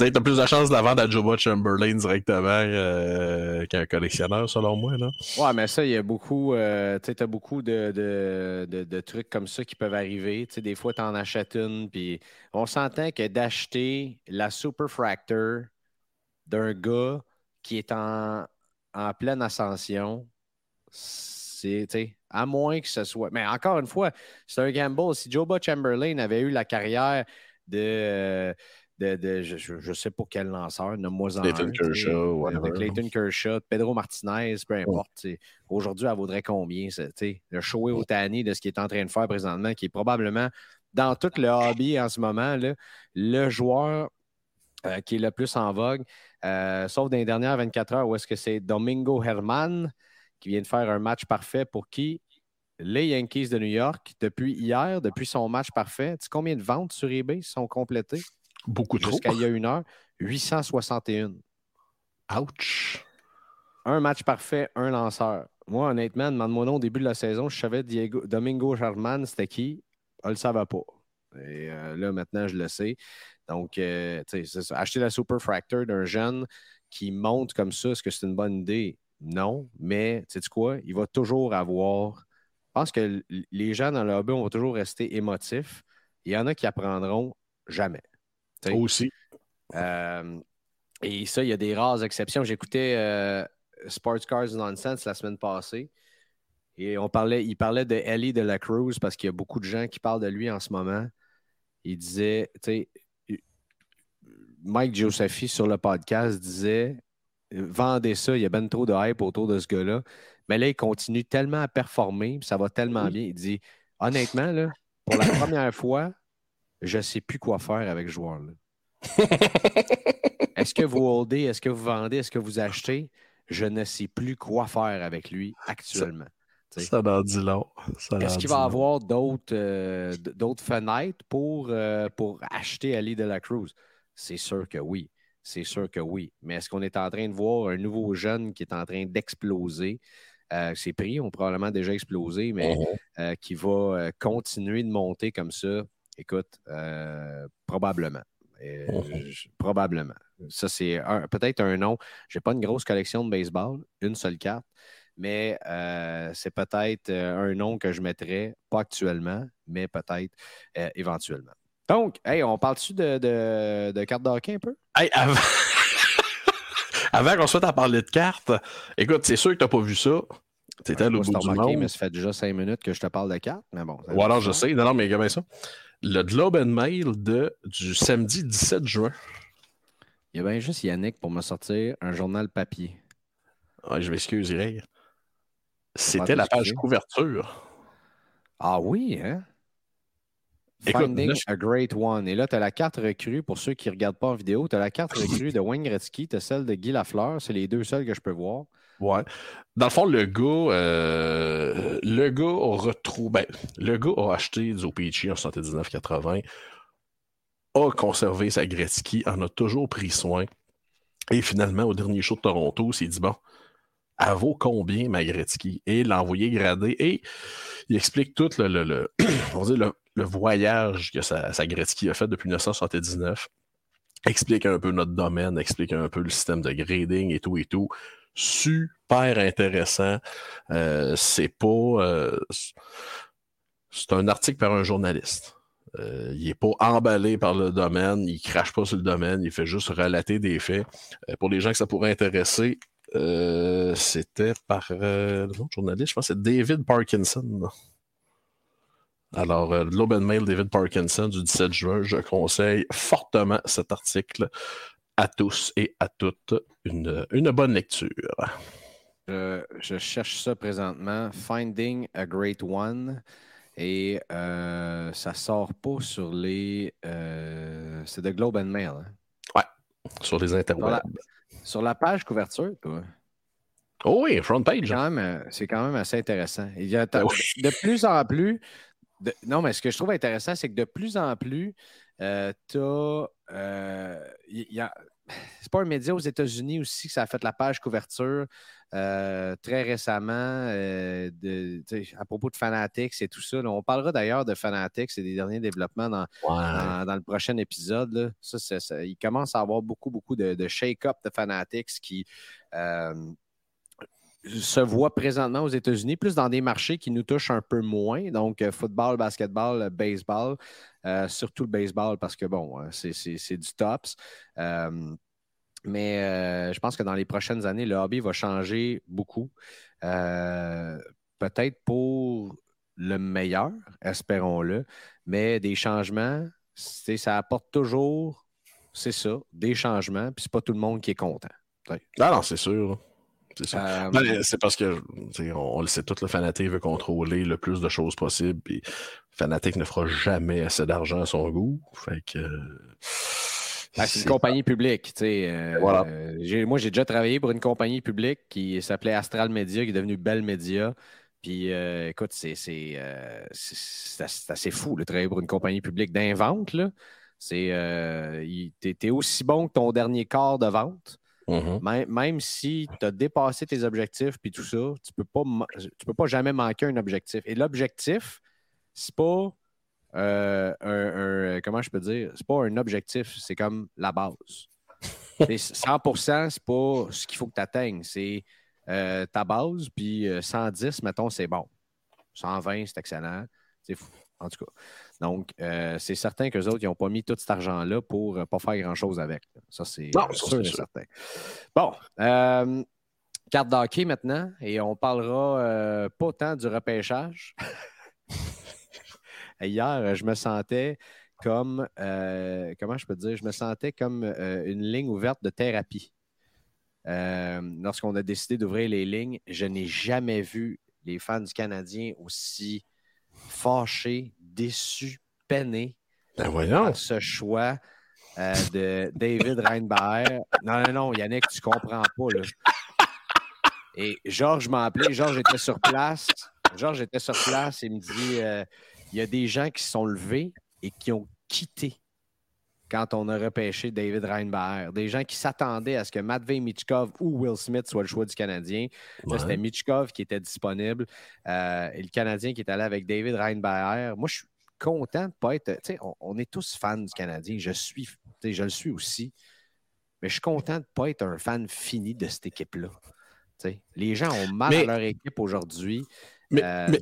as plus de chance de la vendre à Joe Chamberlain directement euh, qu'un collectionneur, selon moi. Là. Ouais, mais ça, il y a beaucoup, euh, tu as beaucoup de, de, trucs comme ça qui peuvent arriver. sais, des fois, tu en achètes une, puis on s'entend que d'acheter la Super Fractor d'un gars qui est en, en pleine ascension, c'est, à moins que ce soit. Mais encore une fois, c'est un gamble. Si Joe Chamberlain avait eu la carrière de de, je ne sais pas quel lanceur, nomme-moi en Clayton Kershaw, de Clayton Kershaw, Pedro Martinez, peu importe. Aujourd'hui, elle vaudrait combien? Le show au Tani de ce qu'il est en train de faire présentement, qui est probablement dans tout le hobby en ce moment, là, le joueur euh, qui est le plus en vogue, euh, sauf dans les dernières 24 heures où est-ce que c'est Domingo Herman qui vient de faire un match parfait pour qui? Les Yankees de New York, depuis hier, depuis son match parfait. Tu sais combien de ventes sur eBay sont complétées? Beaucoup trop. Jusqu'à il y a une heure, 861. Ouch! Un match parfait, un lanceur. Moi, honnêtement, demande-moi non au début de la saison, je savais Diego, Domingo Charman, c'était qui? Je ne le savais pas. Et euh, là, maintenant, je le sais. Donc, euh, acheter la Super Fractor d'un jeune qui monte comme ça, est-ce que c'est une bonne idée? Non, mais tu sais quoi? Il va toujours avoir. Je pense que les gens dans le hobby, vont toujours rester émotifs. Il y en a qui apprendront jamais. Aussi. Euh, et ça, il y a des rares exceptions. J'écoutais euh, Sports Cars Nonsense la semaine passée. Et on parlait, il parlait de Ellie de la Cruz parce qu'il y a beaucoup de gens qui parlent de lui en ce moment. Il disait, tu sais, Mike Josephi sur le podcast disait vendez ça, il y a bien trop de hype autour de ce gars-là. Mais là, il continue tellement à performer, ça va tellement bien. Il dit honnêtement, là, pour la première fois, je ne sais plus quoi faire avec ce joueur-là. est-ce que vous holdez, est-ce que vous vendez, est-ce que vous achetez? Je ne sais plus quoi faire avec lui actuellement. Ça, en dit long. Est-ce qu'il va avoir d'autres, euh, d'autres fenêtres pour, euh, pour acheter Ali de la Cruz? C'est sûr que oui. C'est sûr que oui. Mais est-ce qu'on est en train de voir un nouveau jeune qui est en train d'exploser? Euh, ses prix ont probablement déjà explosé, mais uh-huh. qui va continuer de monter comme ça. Écoute, euh, probablement. Euh, uh-huh. probablement. Ça, c'est peut-être un nom. Je n'ai pas une grosse collection de baseball, une seule carte, mais euh, c'est peut-être un nom que je mettrais, pas actuellement, mais peut-être éventuellement. Donc, hey, on parle-tu de, de, de cartes d'hockey un peu? Hey, avant, avant qu'on soit à parler de cartes, écoute, c'est sûr que tu n'as pas vu ça. C'était le bout du monde. mais ça fait déjà cinq minutes que je te parle de cartes, mais bon. Ou alors, je sais. Non, non, mais comment ça? Le Globe and Mail de, du samedi 17 juin. Il y a bien juste Yannick pour me sortir un journal papier. Ah, je m'excuse, Irène. C'était la page couverture. Ah oui, hein? Finding a Great One. Et là, tu as la carte recrue, pour ceux qui ne regardent pas en vidéo, tu as la carte recrue de Wayne Gretzky, tu as celle de Guy Lafleur. C'est les deux seuls que je peux voir. Ouais. Dans le fond, le gars, euh, le gars a retrouvé. Ben, a acheté du OPG en 79-80, a conservé sa Gretzky, en a toujours pris soin. Et finalement, au dernier show de Toronto, il s'est dit bon, elle vaut combien ma Gretzky? Et l'a envoyé grader. Et il explique tout le, le, le, voyage que sa, sa, Gretzky a fait depuis 1979. Explique un peu notre domaine, explique un peu le système de grading et tout et tout. Super intéressant. Euh, c'est pas. Euh, c'est un article par un journaliste. Euh, il n'est pas emballé par le domaine, il crache pas sur le domaine, il fait juste relater des faits. pour les gens que ça pourrait intéresser, c'était par le journaliste, je pense que c'est David Parkinson. Alors, and Mail, David Parkinson, du 17 juin, je conseille fortement cet article à tous et à toutes. Une, une bonne lecture. Je, cherche ça présentement. Finding a Great One. Et euh, ça sort pas sur les. c'est de Globe and Mail. Hein? Ouais, sur les interwebs. Sur la page couverture, toi. Oh oui, front page. Euh, c'est quand, même assez intéressant. Il y a, ben De plus en plus. non, mais ce que je trouve intéressant, c'est que de plus en plus, euh, tu as. Euh, c'est pas un média aux États-Unis aussi que ça a fait la page couverture euh, très récemment euh, de, à propos de Fanatics et tout ça. on parlera d'ailleurs de Fanatics et des derniers développements dans, dans, le prochain épisode. Ça, il commence à avoir beaucoup, beaucoup de, shake-up de Fanatics qui euh, se voient présentement aux États-Unis, plus dans des marchés qui nous touchent un peu moins, donc football, basketball, baseball. Euh, surtout le baseball parce que, bon, hein, c'est du tops. Euh, mais euh, je pense que dans les prochaines années, le hobby va changer beaucoup. Peut-être pour le meilleur, espérons-le, mais des changements, ça apporte toujours, c'est ça, des changements, puis c'est pas tout le monde qui est content. Ah non, c'est sûr. Euh, c'est parce que on, le sait tout, le fanatique veut contrôler le plus de choses possible. Puis Fanatic ne fera jamais assez d'argent à son goût. Fait que. Ben, c'est une compagnie publique. Euh, voilà. moi, j'ai déjà travaillé pour une compagnie publique qui s'appelait Astral Media, qui est devenue Bell Media. Puis, euh, écoute, c'est assez fou de travailler pour une compagnie publique d'invente. C'est, es aussi bon que ton dernier quart de vente. Mm-hmm. Même, si tu as dépassé tes objectifs puis tout ça, tu ne peux, pas, tu peux pas jamais manquer un objectif. Et l'objectif, c'est pas euh, un, Comment je peux dire? C'est pas un objectif, c'est comme la base. 100% c'est pas ce qu'il faut que tu atteignes. C'est euh, ta base, puis 110, euh, mettons, c'est bon. 120, c'est excellent. C'est fou. En tout cas. Donc, euh, c'est certain qu'eux autres, ils n'ont pas mis tout cet argent-là pour ne euh, pas faire grand-chose avec. Ça, c'est sûr et certain. Bon, euh, carte d'hockey maintenant, et on parlera pas tant du repêchage. Hier, je me sentais comme, comment je peux dire, je me sentais comme une ligne ouverte de thérapie. Lorsqu'on a décidé d'ouvrir les lignes, je n'ai jamais vu les fans du Canadien aussi fâchés, déçu, peiné ben voyons. ce choix euh, de David Reinbaer. Non, non, non, Yannick, tu comprends pas. Là. Et Georges m'a appelé. Georges était sur place. Georges était sur place et me dit euh, il y a des gens qui se sont levés et qui ont quitté quand on a repêché David Reinbaer. Des gens qui s'attendaient à ce que Matvey Michkov ou Will Smith soit le choix du Canadien. C'était Michkov qui était disponible euh, et le Canadien qui est allé avec David Reinbaer. Moi, je suis content de ne pas être. On, on, est tous fans du Canadien. Je suis, je le suis aussi. Mais je suis content de ne pas être un fan fini de cette équipe-là. Les gens ont mal à leur équipe aujourd'hui. Mais, euh,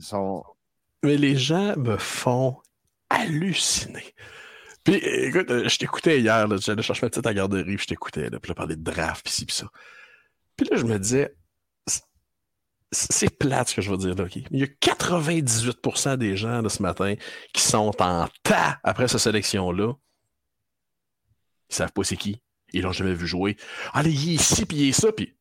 mais, les gens me font halluciner. Puis, écoute, euh, je t'écoutais hier, j'allais chercher ma petite à garderie, puis je t'écoutais, puis je parlais de draft, puis ci, puis ça. Puis là, je me disais, c'est plate ce que je veux dire là. Il y a 98% des gens de ce matin qui sont en tas après cette sélection-là. Ils savent pas c'est qui. Ils l'ont jamais vu jouer. Allez, il est ici, puis il est ça, puis.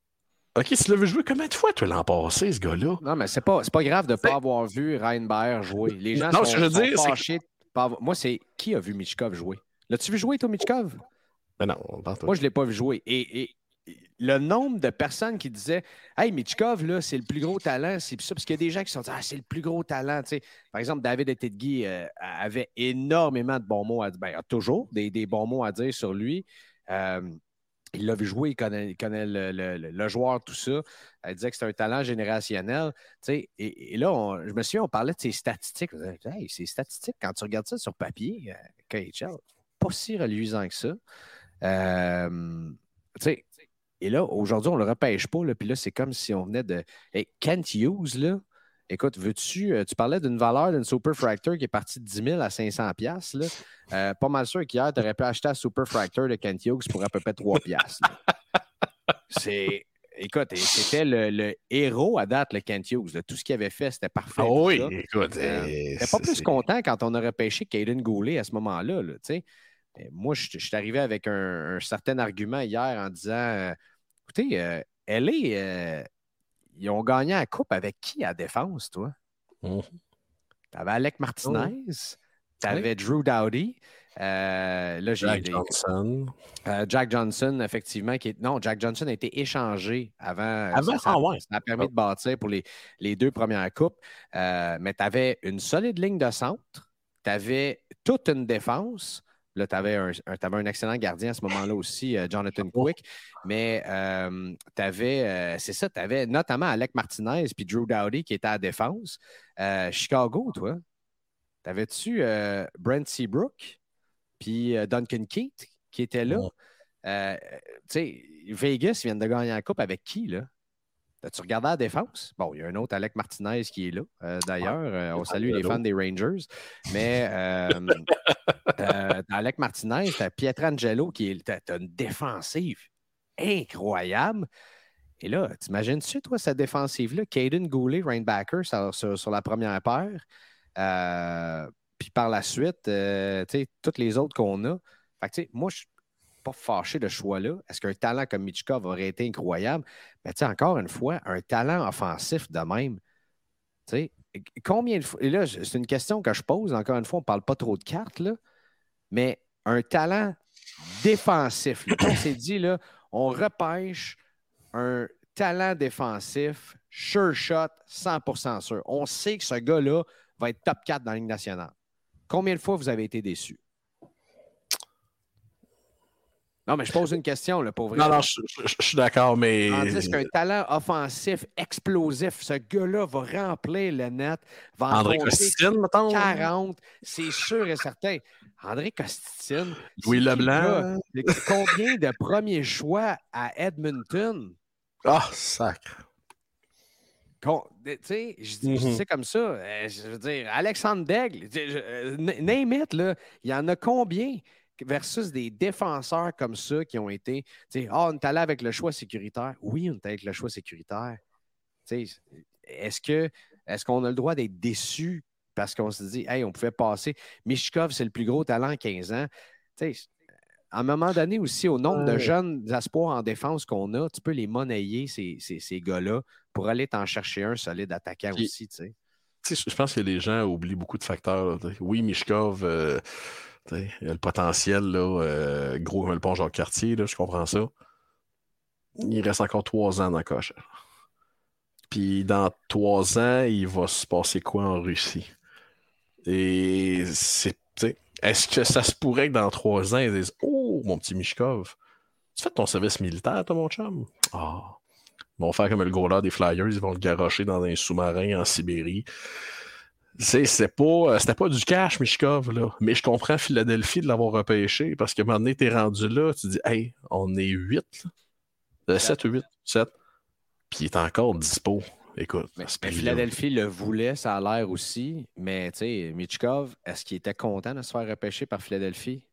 OK, tu l'as vu jouer combien de fois, tu l'as passé, ce gars-là? Non, mais c'est pas, pas grave de ne pas avoir vu Reinberg jouer. Les gens sont, fâchés, Moi, c'est qui a vu Michkov jouer? L'as-tu vu jouer, toi, Michkov? Ben non, Moi, je ne l'ai pas vu jouer. Et, le nombre de personnes qui disaient Hey, Michkov, là, c'est le plus gros talent, c'est ça, parce qu'il y a des gens qui sont dit Ah, c'est le plus gros talent. par exemple, David Etedgui euh, avait énormément de bons mots à dire. Ben, il a toujours des, bons mots à dire sur lui. Euh, il l'a vu jouer, il connaît, le, joueur, tout ça. Elle disait que c'est un talent générationnel. Et, et, là, je me souviens, on parlait de ses statistiques. Hey, ses statistiques, quand tu regardes ça sur papier, euh, KHL, pas si reluisant que ça. Euh, et là, aujourd'hui, on ne le repêche pas. Puis là, c'est comme si on venait de. Hey, Kent là, écoute, veux-tu. Euh, tu parlais d'une valeur d'une Super Fractor qui est partie de 10 000 à 500 pièces euh, Pas mal sûr qu'hier, tu aurais pu acheter la Super Fractor de Kent Hughes pour à peu près 3 pièces. C'est. Écoute, c'était le, héros à date, le Kent Hughes. Tout ce qu'il avait fait, c'était parfait. Ah oui, écoute. Euh, pas plus content quand on aurait pêché Caden Goulet à ce moment-là. Là, moi, je, suis arrivé avec un, certain argument hier en disant euh, écoutez, euh, elle est. Euh, ils ont gagné la coupe avec qui à défense, toi? Mmh. Tu avais Alec Martinez, tu avais Drew Dowdy. là, Jack Johnson. Jack Johnson, effectivement, qui est... Non, Jack Johnson a été échangé avant. Avant, ça, ah ça, a permis de bâtir pour les, les deux premières coupes. mais tu avais une solide ligne de centre. Tu avais toute une défense. Là, tu avais, un excellent gardien à ce moment-là aussi, euh, Jonathan Quick. Mais euh, tu avais, euh, c'est ça, tu avais notamment Alec Martinez puis Drew Dowdy qui étaient à la défense. Chicago, toi, t'avais-tu Brent Seabrook puis Duncan Keith qui étaient là? tu sais, Vegas vient de gagner la coupe avec qui, là? As-tu regardé la défense? Bon, il y a un autre, Alec Martinez, qui est là, euh, d'ailleurs. Euh, on salue les fans des Rangers. Mais euh, Alec Martinez, tu as Pietrangelo, qui est as une défensive incroyable. Et là, t'imagines-tu, toi, cette défensive-là? Caden Goulet, Rainbacker, sur, sur, la première paire. puis par la suite, tu sais, toutes les autres qu'on a. Fait que, moi, je pas fâché de choix-là? Est-ce qu'un talent comme Michkov aurait été incroyable? Mais tu encore une fois, un talent offensif de même. Tu sais, combien de fois. Et là, c'est une question que je pose. Encore une fois, on ne parle pas trop de cartes, là. Mais un talent défensif. on s'est dit, là, on repêche un talent défensif, sure shot, 100% sûr. On sait que ce gars-là va être top 4 dans la Ligue nationale. Combien de fois vous avez été déçu? Non, mais je pose une question, là, pour vrai. Non, non, je, suis d'accord, mais. Tandis qu'un talent offensif explosif, ce gars-là va remplir le net, va en André Costitine, mettons. 40, c'est sûr et certain. André Costitine. Louis Leblanc. combien de premiers choix à Edmonton? Ah, oh, sacre. Tu sais, je dis mm-hmm. comme ça. Euh, je veux dire, Alexandre Daigle, euh, name it, là, il y en a combien? Versus des défenseurs comme ça qui ont été, tu sais, ah, on est allé avec le choix sécuritaire. Oui, on est allé avec le choix sécuritaire. Est-ce que est-ce qu'on a le droit d'être déçu parce qu'on se dit, hey, on pouvait passer? Mishkov, c'est le plus gros talent à 15 ans. sais, à un moment donné aussi, au nombre de jeunes espoirs en défense qu'on a, tu peux les monnayer, ces, ces, gars-là, pour aller t'en chercher un solide attaquant aussi. Tu sais. Je pense que les gens oublient beaucoup de facteurs. Oui, Mishkov, euh, il y a le potentiel, là, euh, gros comme le pont Jacques-Cartier, je comprends ça. Il reste encore trois ans dans coche. Puis dans trois ans, il va se passer quoi en Russie? Et c'est. Est-ce que ça se pourrait que dans trois ans, ils disent Oh, mon petit Mishkov, tu fais ton service militaire, toi, mon chum? Ah. Ils vont faire comme le gros des Flyers, ils vont le garocher dans un sous-marin en Sibérie. C'est pas, euh, c'était pas du cash, Mishkov, là. Mais je comprends Philadelphie de l'avoir repêché parce que maintenant, t'es rendu là, tu dis, hey, on est 8, là. 7 ou 8, 7. Puis il est encore dispo. Écoute. Mais, Philadelphie le voulait, ça a l'air aussi. Mais tu sais, Michkov, est-ce qu'il était content de se faire repêcher par Philadelphie?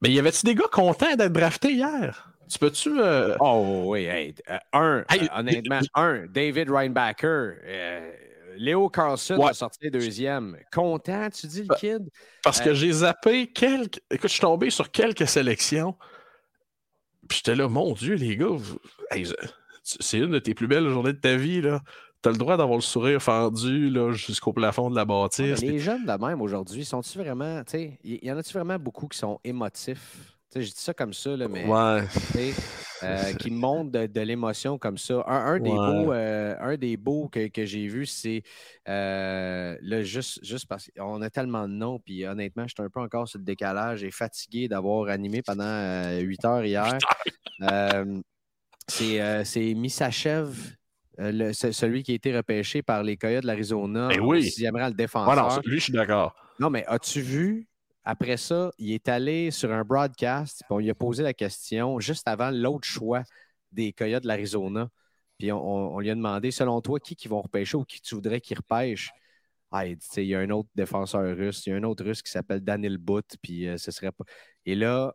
Mais y avait-tu des gars contents d'être draftés hier? Tu peux-tu. Euh, oh oui, hey, euh, un, honnêtement, un, David Reinbacker. Léo Carlson a sorti deuxième. Content, tu dis, le kid? Parce que euh, j'ai zappé quelques. Écoute, je suis tombé sur quelques sélections. Puis j'étais là, mon Dieu, les gars, c'est une de tes plus belles journées de ta vie, là. T'as le droit d'avoir le sourire fendu jusqu'au plafond de la bâtisse. les jeunes de même aujourd'hui, sont-ils vraiment. Il y, en a-tu vraiment beaucoup qui sont émotifs? je dis ça comme ça, là, mais ouais. Euh, qui montrent de, l'émotion comme ça. Un, des, beaux, euh, un des beaux que, que j'ai vu, c'est euh, juste, juste parce qu'on a tellement de noms, puis honnêtement, je suis un peu encore sur le décalage et fatigué d'avoir animé pendant 8 heures hier. c'est Missachev euh, celui qui a été repêché par les Coyotes de l'Arizona. Ben oui. J'aimerais le défenseur. lui, je suis d'accord. Non, mais as-tu vu, après ça, il est allé sur un broadcast, puis on lui a posé la question juste avant l'autre choix des Coyotes de l'Arizona. Puis on, lui a demandé, selon toi, qui, qui vont repêcher ou qui tu voudrais qu'ils repêchent? Ah, il, dit, il y a un autre défenseur russe, il y a un autre russe qui s'appelle Daniel Butt, puis euh, ce serait pas. Et là,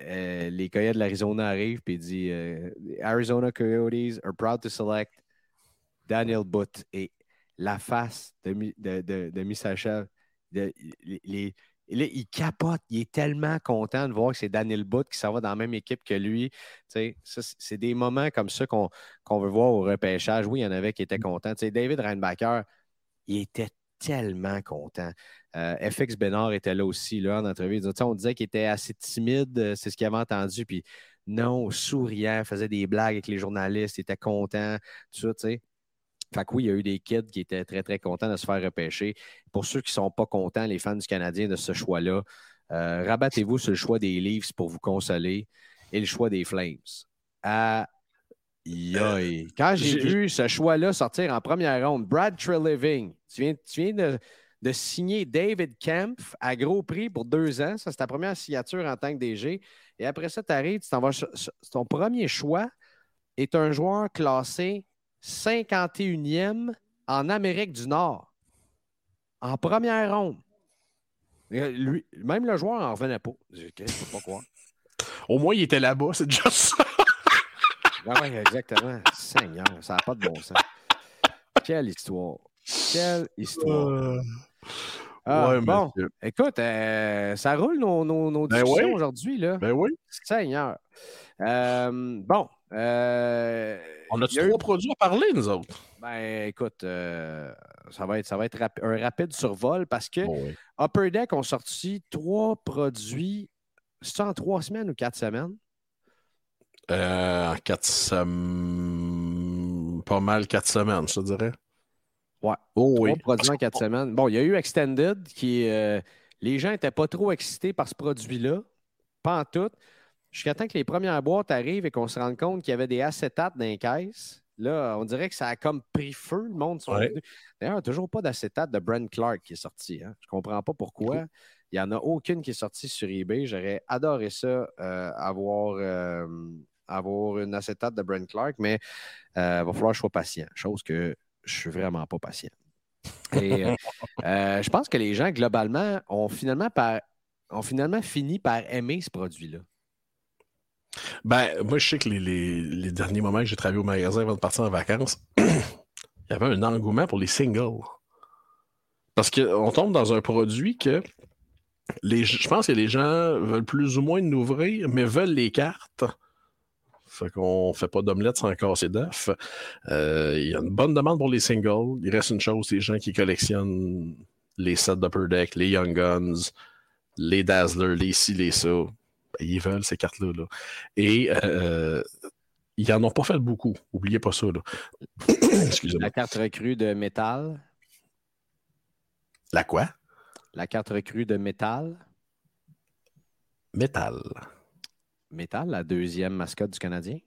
euh, les Coyotes de l'Arizona arrivent et dit euh, Arizona Coyotes are proud to select Daniel Butt. Et la face de, de, de il capote, il est tellement content de voir que c'est Daniel Butt qui s'en va dans la même équipe que lui. c'est des moments comme ça qu'on veut voir au repêchage. Oui, il y en avait qui étaient contents. David Reinbacher, il était tellement content. Euh, FX Bénard était là aussi, là, en entrevue. on disait qu'il était assez timide, euh, c'est ce qu'il avait entendu. Puis non, souriant, faisait des blagues avec les journalistes, il était content, tout ça, tu sais. Fait que oui, il y a eu des kids qui étaient très, très contents de se faire repêcher. Pour ceux qui ne sont pas contents, les fans du Canadien, de ce choix-là, euh, rabattez-vous sur le choix des Leafs pour vous consoler et le choix des Flames. Ah, Quand j'ai vu ce choix-là sortir en première ronde, Brad Treliving, tu viens, tu viens de de signer David Kempf à gros prix pour deux ans. Ça, c'est ta première signature en tant que DG. Et après ça, tu arrives, tu t'en vas. Ton premier choix est un joueur classé 51e en Amérique du Nord. En première ronde. Lui, même le joueur n'en revenait pas. Je ne sais pas quoi. Au moins, il était là-bas, c'est déjà ça. oui, exactement. Seigneur, ça n'a pas de bon sens. Quelle histoire. Quelle histoire. Euh, ah, bon, écoute, euh, ça roule nos, nos, ben discussions aujourd'hui. Là. Ben oui. Seigneur. Euh, bon. Euh, On a-tu trois produits à parler, nous autres? Ben, écoute, ça va être, ça va être un rapide survol parce que Upper Deck ont sorti trois produits. C'est en trois semaines ou quatre semaines? en quatre semaines. Pas mal quatre semaines, je te dirais. Ouais. Oh, oui. produits en quatre semaines. Bon, il y a eu Extended qui. Euh, les gens n'étaient pas trop excités par ce produit-là. Pas en tout. Jusqu'à temps que les premières boîtes arrivent et qu'on se rende compte qu'il y avait des acétates dans les caisses. Là, on dirait que ça a comme pris feu. Le monde D'ailleurs, il n'y a toujours pas d'acétate de Brent Clark qui est sorti. Hein. Je ne comprends pas pourquoi. Il n'y en a aucune qui est sortie sur eBay. J'aurais adoré ça, euh, avoir, euh, avoir une acétate de Brent Clark, mais il va falloir que je sois patient. Chose que je suis vraiment pas patient. Et euh, euh, je pense que les gens, globalement, ont finalement, par, ont finalement fini par aimer ce produit-là. Ben, moi, je sais que les, derniers moments que j'ai travaillé au magasin avant de partir en vacances, il y avait un engouement pour les singles. Parce qu'on tombe dans un produit que les, je pense que les gens veulent plus ou moins nous ouvrir, mais veulent les cartes. Fait qu'on fait pas d'omelette sans casser d'œufs. Euh, il y a une bonne demande pour les singles. Il reste une chose, les gens qui collectionnent les sets d'Upper Deck, les Young Guns, les Dazzler, les ci, les ça. Ils veulent ces cartes-là. Et euh, ils n'en ont pas fait beaucoup. Oubliez pas ça. Excusez-moi. La carte recrue de métal. La quoi? La carte recrue de métal. Métal. Métal, la deuxième mascotte du Canadien.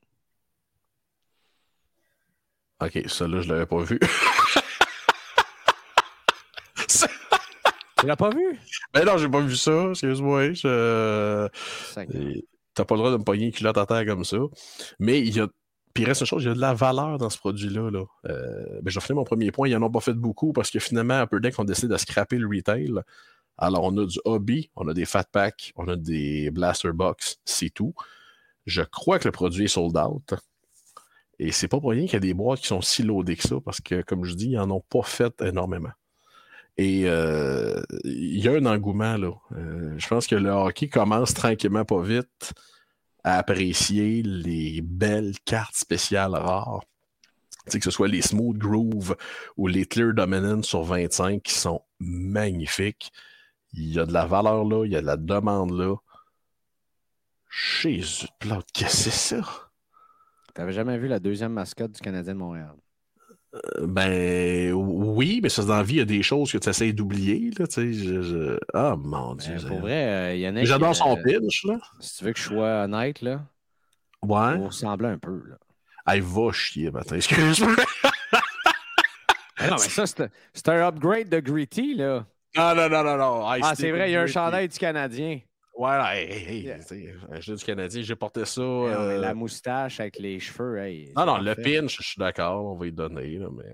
OK, ça là, je l'avais pas vu. tu l'as pas vu? Ben non, j'ai pas vu ça. Excuse-moi. Je... T'as pas le droit de me pogner une culotte à terre comme ça. Mais il y a. Puis il reste une chose, il y a de la valeur dans ce produit-là. Là. Euh, ben, je vais finir mon premier point. Ils n'en ont pas fait beaucoup parce que finalement, Upper Deck ont décidé de scraper le retail. Alors, on a du hobby, on a des fat packs, on a des blaster box, c'est tout. Je crois que le produit est sold out. Et c'est pas pour rien qu'il y a des boîtes qui sont si loadées que ça, parce que, comme je dis, ils n'en ont pas fait énormément. Et euh, il y a un engouement, là. Euh, je pense que le hockey commence tranquillement, pas vite, à apprécier les belles cartes spéciales rares. que ce soit les Smooth Groove ou les Clear Dominant sur 25 qui sont magnifiques. Il y a de la valeur là, il y a de la demande là. Jésus qu'est-ce que c'est ça? T'avais jamais vu la deuxième mascotte du Canadien de Montréal? Euh, ben oui, mais ça dans la vie, il y a des choses que tu essaies d'oublier. Là, Ah mon Dieu. Ben, pour vrai, il y en a. J'adore son euh, pinch, là. Si tu veux que je sois honnête, là. Ouais. Vous ressemblez un peu, là. Elle va chier, matin. Excuse-moi. non, mais ça, c'est un upgrade de Gritty, là. Non, non, non, non, non. ah, c'est vrai, il y a un chandail du Canadien. Ouais, hey, hey, hey du Canadien, j'ai porté ça. La euh, moustache avec les cheveux, hey. Non, non, le pinch, je suis d'accord, on va y donner, là, mais.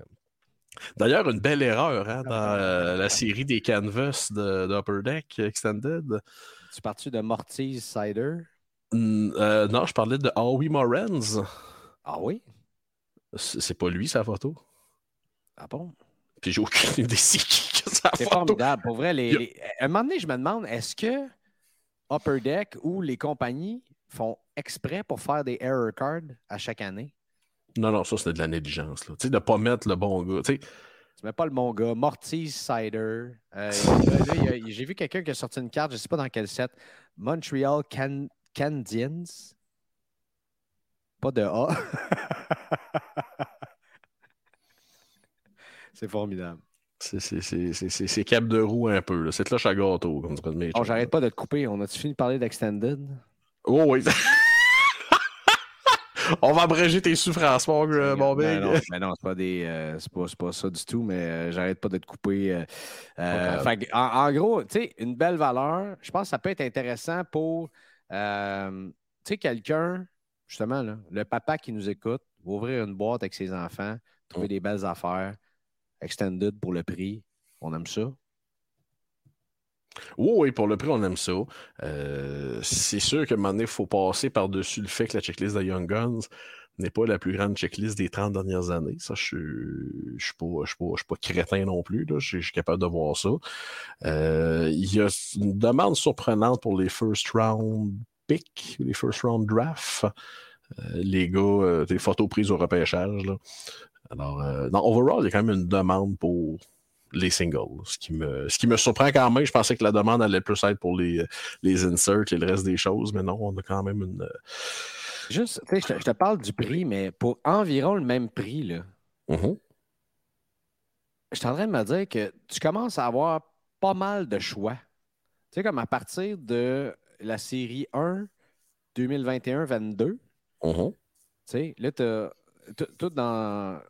D'ailleurs, une belle erreur hein, dans euh, la série des canvas d'Upper Deck Extended. Tu parles de Mortiz Cider? Euh, non, je parlais de Howie Morenz. Ah oui? C'est pas lui, sa photo. Ah bon? Puis j'ai aucune idée c'est qui sa C'est formidable. Pour vrai, les, à un moment donné, je me demande, est-ce que Upper Deck ou les compagnies font exprès pour faire des error cards à chaque année? Non, non, ça, c'est de la négligence. Tu sais, de ne pas mettre le bon gars. Tu sais, tu mets pas le bon gars. Mortis Cider. Euh, j'ai vu quelqu'un qui a sorti une carte, je ne sais pas dans quel set. Montreal Can Candiens. Pas de A. c'est formidable. C'est cap de roue un peu. C'est cloche à gâteau, comme dirait Oh, j'arrête pas de te couper. On a-tu fini de parler d'Extended? Oh oui. On va abréger tes souffrances, mon, mon ben non, ben non c'est pas, des, euh, pas, pas, ça du tout, mais euh, j'arrête pas de te couper. Euh, en, gros, tu sais, une belle valeur, je pense que ça peut être intéressant pour tu sais, quelqu'un justement, là, le papa qui nous écoute ouvrir une boîte avec ses enfants, trouver mm. des belles affaires, extended pour le prix. On aime ça? Oui, pour le prix, on aime ça. Euh, c'est sûr qu'à un il faut passer par-dessus le fait que la checklist de Young Guns n'est pas la plus grande checklist des 30 dernières années. Ça, je ne suis, pas, crétin non plus. Je, suis capable de voir ça. Euh, il y a une demande surprenante pour les first round pick, les first round draft. Euh, les gars, des photos prises au repêchage. Alors, euh, dans overall, il y a quand même une demande pour les singles. Ce qui, me, ce qui me surprend quand même, je pensais que la demande allait plus être pour les, les inserts et le reste des choses, mais non, on a quand même une. Juste, je te, je te parle du prix, mais pour environ le même prix, là, mm-hmm. je suis en train de me dire que tu commences à avoir pas mal de choix. Tu sais, comme à partir de la série 1 2021-22. Uh-huh. Tu sais, là, tu tout dans.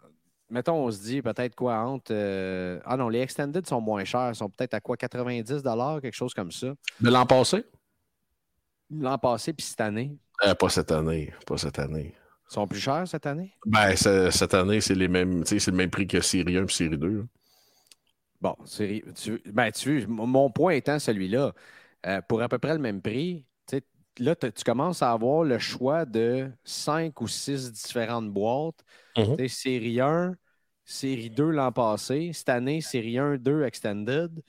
Mettons, on se dit peut-être quoi entre. Euh, ah non, les extended sont moins chers. Ils sont peut-être à quoi 90 quelque chose comme ça. De l'an passé? L'an passé, puis cette année euh, Pas cette année. Pas cette année. Ils sont plus chers cette année? Ben, cette année, c'est les mêmes. C'est le même prix que série 1 et série 2. Bon, série, tu, ben, tu, mon point étant celui-là. Euh, pour à peu près le même prix, là, tu commences à avoir le choix de cinq ou six différentes boîtes. Mhm. Série 1, série 2 l'an passé, cette année, série 1, 2 Extended.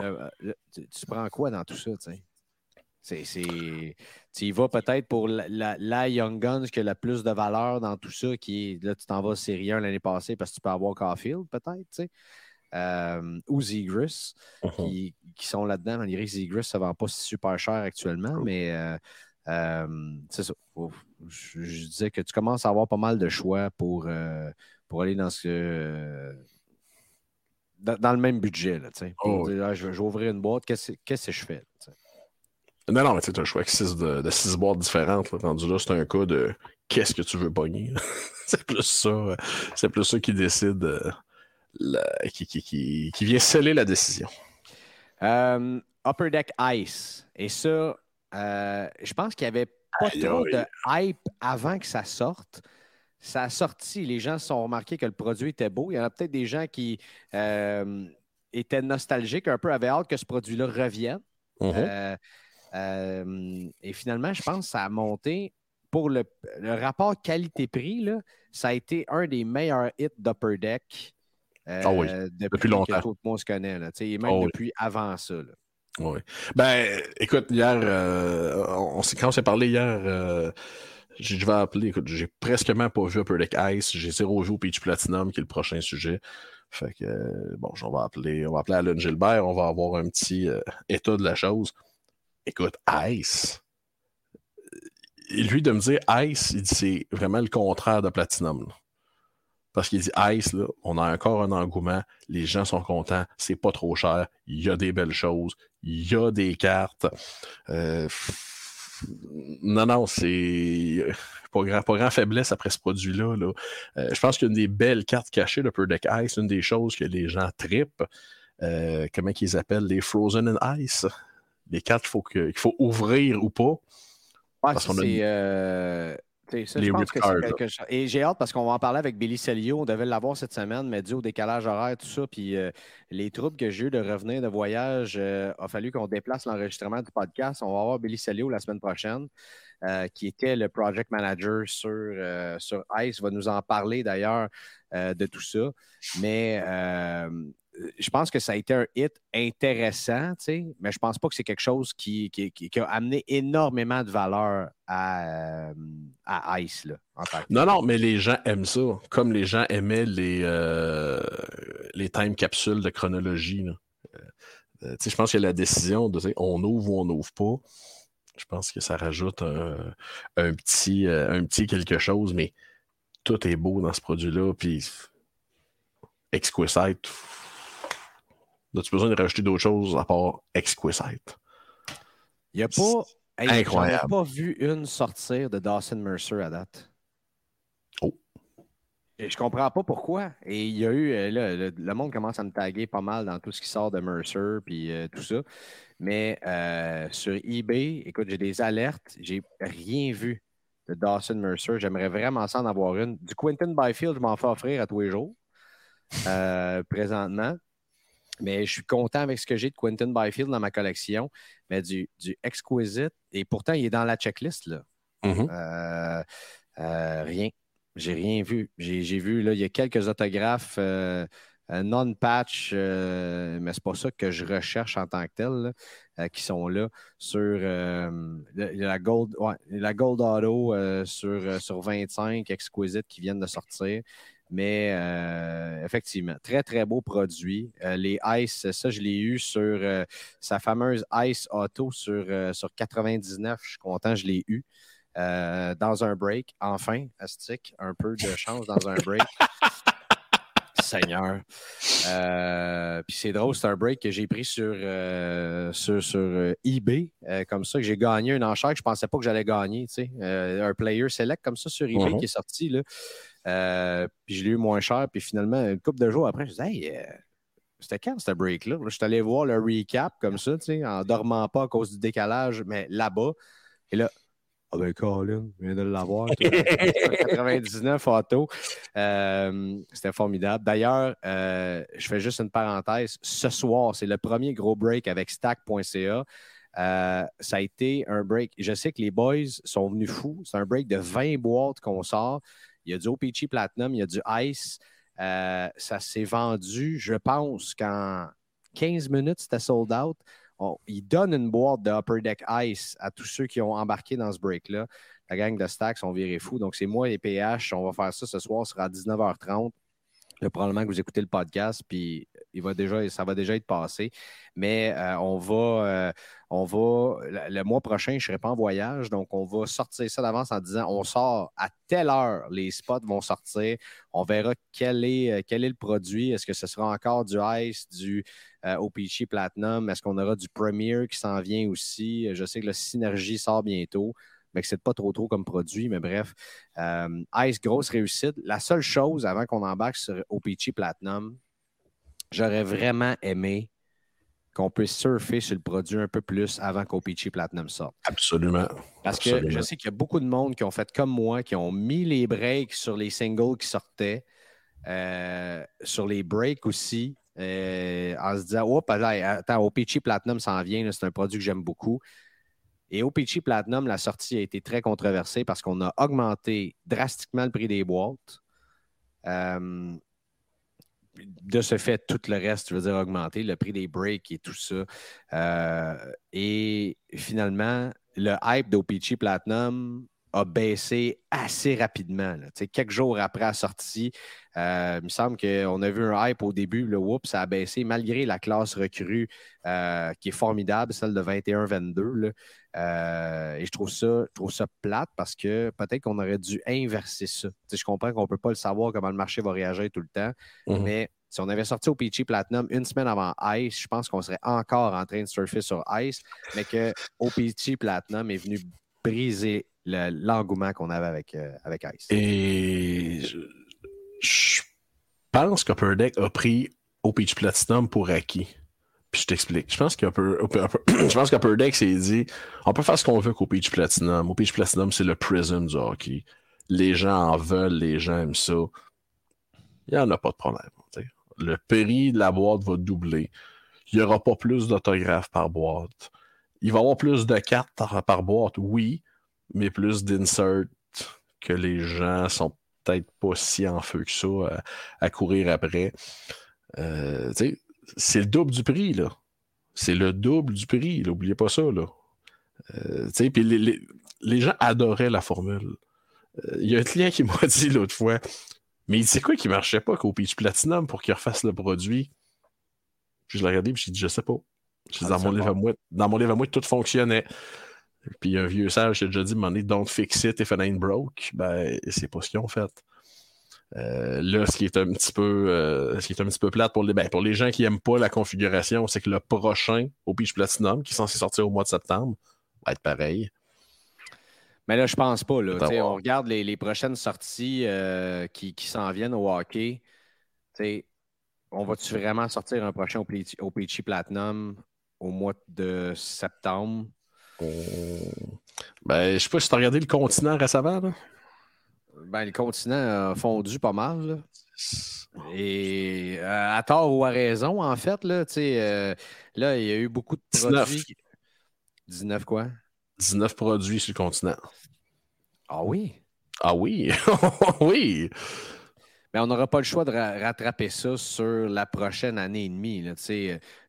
Euh, euh, tu, prends quoi dans tout ça? C'est, tu y vas peut-être pour la, Young Guns qui a la plus de valeur dans tout ça, qui là, tu t'en vas série 1 l'année passée parce que tu peux avoir Caulfield, peut-être euh, ou Zegris, uh-huh. qui, sont là-dedans. On dirait que Zegris, ça ne vend pas super cher actuellement, mais euh, euh, c'est ça. je, disais que tu commences à avoir pas mal de choix pour, euh, pour aller dans ce. Dans, le même budget, là, oh, dire, je, vais ouvrir une boîte, qu'est-ce que je fais? non, non, mais tu as un choix de, de six boîtes différentes. rendu là, c'est un cas de qu'est-ce que tu veux pogner. c'est plus ça. C'est plus ça qui décide qui, vient sceller la décision. Euh, Upper Deck Ice. Et ça, euh, je pense qu'il n'y avait pas trop de hype avant que ça sorte. Ça a sorti, les gens se sont remarqués que le produit était beau. Il y en a peut-être des gens qui euh, étaient nostalgiques, un peu avaient hâte que ce produit-là revienne. Mm-hmm. et finalement, je pense que ça a monté. Pour le, rapport qualité-prix, ça a été un des meilleurs hits d'Upper Deck ah oui, depuis, longtemps. tout le monde se connaît, là, et même depuis avant ça. Là. Oui. Ben, écoute, hier, euh, on, quand on s'est parlé hier, euh, Je vais appeler, écoute, j'ai presque pas vu Upper Deck Ice, j'ai zéro au Peach Platinum, qui est le prochain sujet. Fait que, euh, bon, on va appeler, on va appeler Alan Gilbert, on va avoir un petit état de la chose. Écoute, Ice, lui de me dire Ice, il dit c'est vraiment le contraire de Platinum. Parce qu'il dit Ice, là, on a encore un engouement, les gens sont contents, c'est pas trop cher, il y a des belles choses, il y a des cartes. Euh, non, non, c'est pas grand, pas grand faiblesse après ce produit-là. Là. Euh, je pense qu'une des belles cartes cachées de Per Deck Ice, une des choses que les gens tripent, euh, comment qu'ils appellent les Frozen in Ice. Les cartes qu'il faut, ouvrir ou pas. Ouais, c'est, et j'ai hâte parce qu'on va en parler avec Billy Celio. On devait l'avoir cette semaine, mais dû au décalage horaire, tout ça, puis euh, les troubles que j'ai eu de revenir de voyage, euh, a fallu qu'on déplace l'enregistrement du podcast. On va avoir Billy Celio la semaine prochaine, euh, qui était le project manager sur, sur ICE. Il va nous en parler d'ailleurs de tout ça. Mais je pense que ça a été un hit intéressant, mais je pense pas que c'est quelque chose qui, a amené énormément de valeur à, euh, à Ice. Là, non, non, mais les gens aiment ça, comme les gens aimaient les, euh, les time capsules de chronologie. Euh, je pense que la décision de on ouvre ou on n'ouvre pas. Je pense que ça rajoute un, petit, un petit quelque chose, mais tout est beau dans ce produit-là. Puis Exquisite, As-tu besoin de rajouter d'autres choses à part Exquisite? Il n'y a pas. incroyable. pas vu une sortir de Dawson Mercer à date. Oh. Et je comprends pas pourquoi. Et il y a eu, euh, là, le, monde commence à me taguer pas mal dans tout ce qui sort de Mercer puis euh, tout ça. Mais euh, sur eBay, écoute, j'ai des alertes. J'ai rien vu de Dawson Mercer. J'aimerais vraiment ça en avoir une. Du Quentin Byfield, je m'en fais offrir à tous les jours. présentement. Mais je suis content avec ce que j'ai de Quentin Byfield dans ma collection. Mais du, du Exquisite, et pourtant, il est dans la checklist. Là. Mm-hmm. Euh, euh, rien. J'ai rien vu. J'ai vu, là, il y a quelques autographes euh, non-patch, mais c'est pas ça que je recherche en tant que tel, qui sont là sur la, Gold, la Gold Auto sur, sur 25 Exquisite qui viennent de sortir. Mais euh, effectivement, très, très beau produit. Euh, les Ice, ça, je l'ai eu sur euh, sa fameuse Ice Auto sur, sur 99. Je suis content, je l'ai eu. dans un break, enfin, Astic, un peu de chance dans un break. Seigneur. puis c'est drôle, c'est un break que j'ai pris sur, sur, sur eBay, comme ça, que j'ai gagné un enchère que je ne pensais pas que j'allais gagner. un player select comme ça sur eBay uh-huh. qui est sorti. Là. Euh, puis je l'ai eu moins cher. Puis finalement, une couple de jours après, je me hey, euh, c'était quand ce break-là? je suis allé voir le recap comme ça, tu sais, en dormant pas à cause du décalage, mais là-bas. Et là, ah ben Colin, viens de l'avoir. 99 auto. Euh, c'était formidable. D'ailleurs, je fais juste une parenthèse. Ce soir, c'est le premier gros break avec stack.ca. ça a été un break. Je sais que les boys sont venus fous. C'est un break de 20 boîtes qu'on sort. Il y a du OPG Platinum, il y a du Ice. Euh, ça s'est vendu, je pense qu'en 15 minutes, c'était sold out. il donne une boîte de Upper Deck Ice à tous ceux qui ont embarqué dans ce break-là. La gang de Stacks sont virés fous. Donc, c'est moi et PH. On va faire ça ce soir. Ce sera à 19h30 probablement que vous écoutez le podcast, puis déjà, ça va déjà être passé. Mais euh, on va, euh, le, mois prochain, je ne serai pas en voyage, donc on va sortir ça d'avance en disant on sort à telle heure, les spots vont sortir. On verra quel est, euh, le produit. Est-ce que ce sera encore du Ice, du OPC Platinum? Est-ce qu'on aura du Premier qui s'en vient aussi? Je sais que le Synergie sort bientôt mais que c'est pas trop trop comme produit. Mais bref, euh, Ice, grosse réussite. La seule chose avant qu'on embarque sur OPC Platinum, j'aurais vraiment aimé qu'on puisse surfer sur le produit un peu plus avant qu'OPC Platinum sorte. Absolument. Parce que je sais qu'il y a beaucoup de monde qui ont fait comme moi, qui ont mis les breaks sur les singles qui sortaient, euh, sur les breaks aussi, euh, en se disant, oh, attends, OPC Platinum s'en vient, c'est un produit que j'aime beaucoup. Et OPG Platinum, la sortie a été très controversée parce qu'on a augmenté drastiquement le prix des boîtes. Euh, de ce fait, tout le reste, je veux dire, augmenté, le prix des breaks et tout ça. Euh, et finalement, le hype d'OPG Platinum a baissé assez rapidement. Quelques jours après la sortie, euh, il me semble qu'on a vu un hype au début, le whoop, ça a baissé malgré la classe recrue euh, qui est formidable, celle de 21-22. Euh, et je trouve ça, je trouve ça plate parce que peut-être qu'on aurait dû inverser ça. je comprends qu'on ne peut pas le savoir comment le marché va réagir tout le temps, mm-hmm. mais si on avait sorti au Peachy Platinum une semaine avant Ice, je pense qu'on serait encore en train de surfer sur Ice, mais que Peachy Platinum est venu briser l'engouement qu'on avait avec, euh, avec Ice. Et je, pense qu'Upper Deck a pris OPG Platinum pour acquis. Puis je t'explique. Je pense qu'Upper Deck s'est dit on peut faire ce qu'on veut qu'au Peach Platinum. Peach Platinum, c'est le prism du hockey. Les gens en veulent, les gens aiment ça. Il n'y en a pas de problème le prix de la boîte va doubler. Il n'y aura pas plus d'autographes par boîte. Il va y avoir plus de cartes par, boîte, oui, mais plus d'inserts que les gens sont peut-être pas si en feu que ça à, courir après. Euh, c'est le double du prix, là. C'est le double du prix, n'oubliez pas ça, là. Euh, les, les, gens adoraient la formule. Euh, il y a un client qui m'a dit l'autre fois mais c'est quoi qui marchait pas qu'au Peach Platinum pour qu'il refasse le produit? Puis je l'ai regardé, puis j'ai dit, je sais pas. Ah, dans, mon livre à moi, dans mon livre à moi, tout fonctionnait. Puis un vieux sage qui a déjà dit, money don't fix it if it ain't broke. Ben, c'est pas ce qu'ils ont fait. Euh, là, ce qui est un petit peu, euh, ce qui est un petit peu plate pour les, ben, pour les gens qui n'aiment pas la configuration, c'est que le prochain au Peach Platinum, qui est censé sortir au mois de septembre, va être pareil. Mais là, je pense pas. Là. On regarde les, prochaines sorties euh, qui, s'en viennent au hockey. on va-tu vraiment sortir un prochain au, Peachy Platinum au mois de septembre? Ben, je sais pas si tu as regardé le continent récemment. Ben, le continent a fondu pas mal. Et euh, à tort ou à raison, en fait, là, euh, là, il y a eu beaucoup de produits. 19 quoi? 19 produits sur le continent. Ah oui? Ah oui? oui! Mais on n'aura pas le choix de rattraper ça sur la prochaine année et demie. Là,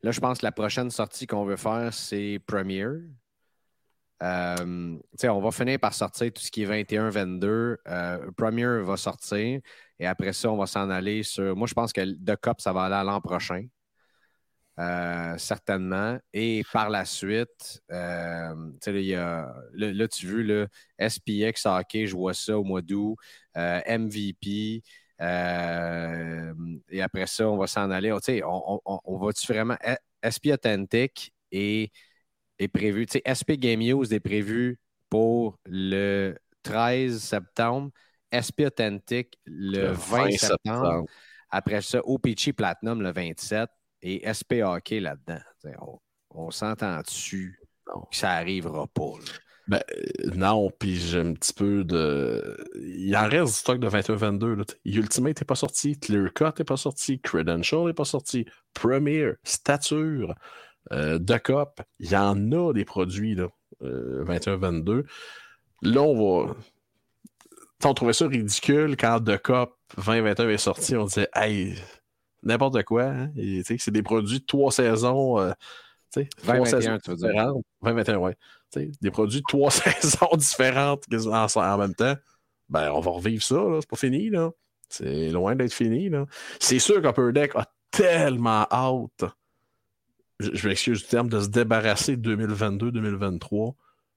là je pense que la prochaine sortie qu'on veut faire, c'est Premiere. Euh, on va finir par sortir tout ce qui est 21-22. Euh, Premiere va sortir. Et après ça, on va s'en aller sur. Moi, je pense que The Cup, ça va aller à l'an prochain. Euh, certainement. Et par la suite, euh, y a, là, tu veux, le SPX Hockey, je vois ça au mois d'août, MVP. et après ça, on va s'en aller. On, on, on va-tu vraiment. SP Authentic est, est prévu. SP Game Use est prévu pour le 13 septembre. SP Authentic le, 20, septembre. Après ça, OPG Platinum le 27 et SP Hockey là-dedans. On, s'entend dessus que ça n'arrivera pas. Ben, euh, non, puis j'ai un petit peu de. Il en reste du stock de 21-22. Ultimate n'est pas sorti, Clear Cut n'est pas sorti, Credential n'est pas sorti, Premier, Stature, euh, Cop, il y en a des produits là, 21-22. Euh, là, on va. on trouvait ça ridicule quand The Cop 2021 est sorti. On disait, hey, n'importe quoi. Hein. C'est des produits de trois saisons. Euh, 2021, tu veux dire. 2021, oui. Des produits de trois saisons différentes en, en, même temps. Ben, on va revivre ça, c'est pas fini, là. C'est loin d'être fini, là. C'est sûr qu'Upper Deck a tellement hâte, je, je m'excuse du terme, de se débarrasser de 2022-2023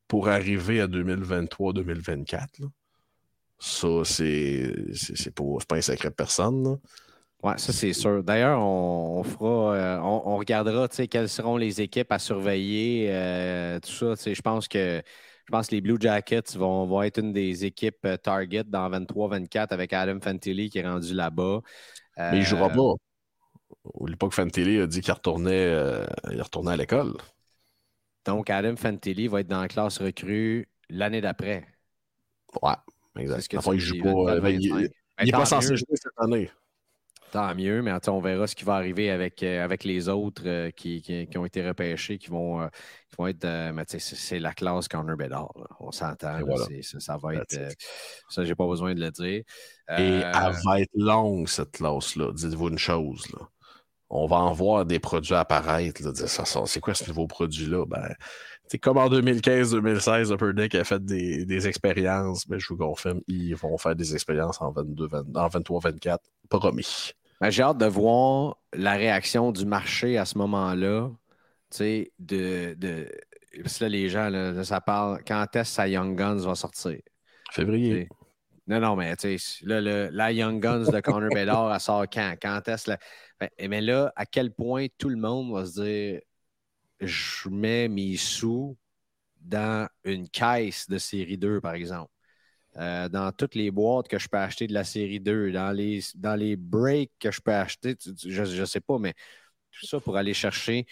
pour arriver à 2023-2024. Ça, c'est pas, pas un secret de personne. Là. Oui, ça c'est sûr. D'ailleurs, on, fera, euh, on, regardera quelles seront les équipes à surveiller, euh, tout ça. Je pense que je pense que les Blue Jackets vont, vont être une des équipes euh, target dans 23-24 avec Adam Fantilli qui est rendu là-bas. Mais il ne jouera pas. L'époque Fantilli a dit qu'il retournait, il retournait à l'école. Donc, Adam Fantilli va être dans la classe recrue l'année d'après. Ouais, exact. Enfin, il joue pas. Ben, il n'est ben, pas censé jouer cette année. Tant mieux, mais on verra ce qui va arriver avec, euh, avec les autres euh, qui, qui, ont été repêchés, qui vont, euh, qui vont être. mais c'est la classe Connor Bedard. On s'entend. Ça, va être. ça, j'ai pas besoin de le dire. Et elle va être longue, cette classe-là. Dites-vous une chose. Là. On va en voir des produits apparaître. C'est quoi ce nouveau produit-là? Ben, c'est comme en 2015-2016, Upper Deck a fait des, expériences, mais je vous confirme, ils vont faire des expériences en, 22, en 23-24. Promis. Ben, j'ai hâte de voir la réaction du marché à ce moment-là. De, de. Parce que là, les gens, là, ça parle. Quand est-ce que Young Guns va sortir? Février. Non, non, mais tu sais, là, la Young Guns de Connor Bedard, elle sort quand? Quand est-ce ben, mais là, à quel point tout le monde va se dire je mets mes sous dans une caisse de série 2, par exemple. Euh, dans toutes les boîtes que je peux acheter de la série 2, dans les, dans les breaks que je peux acheter, je ne sais pas, mais tout ça pour aller chercher.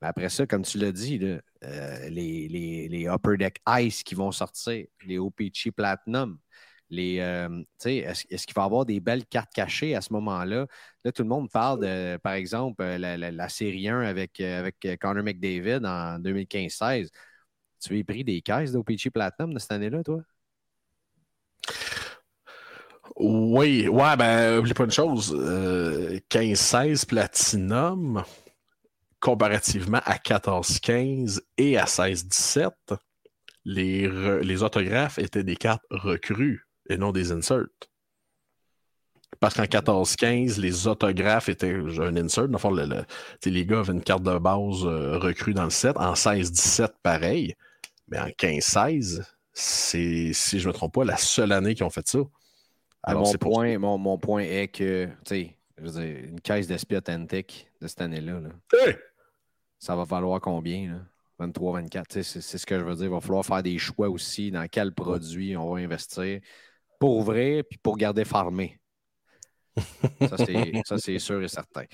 Après ça, comme tu l'as dit, euh, les, les, les, Upper Deck Ice qui vont sortir, les OPC Platinum, les, euh, est-ce, qu'il va y avoir des belles cartes cachées à ce moment-là? Là, tout le monde parle de, par exemple, euh, la, série 1 avec, euh, avec Connor McDavid en 2015-16. Tu as pris des caisses d'OPG Platinum de cette année-là, toi? Oui, ouais, ben, oublie pas une chose. 15-16 Platinum, comparativement à 14-15 et à 16-17, les, les autographes étaient des cartes recrues et non des inserts. Parce qu'en 14-15, les autographes étaient un insert. Dans le fond, les gars avaient une carte de base euh, recrue dans le set. En 16-17, pareil. Mais en 15-16, c'est, si je ne me trompe pas, la seule année qu'ils ont fait ça. Alors, mon, point, mon, point est que, tu sais, une caisse d'esprit authentique de cette année-là, ça va falloir combien? 23, 24. C'est, c'est ce que je veux dire. Il va falloir faire des choix aussi dans quel produit on va investir pour ouvrir puis pour garder farmé. Ça, c'est sûr et certain.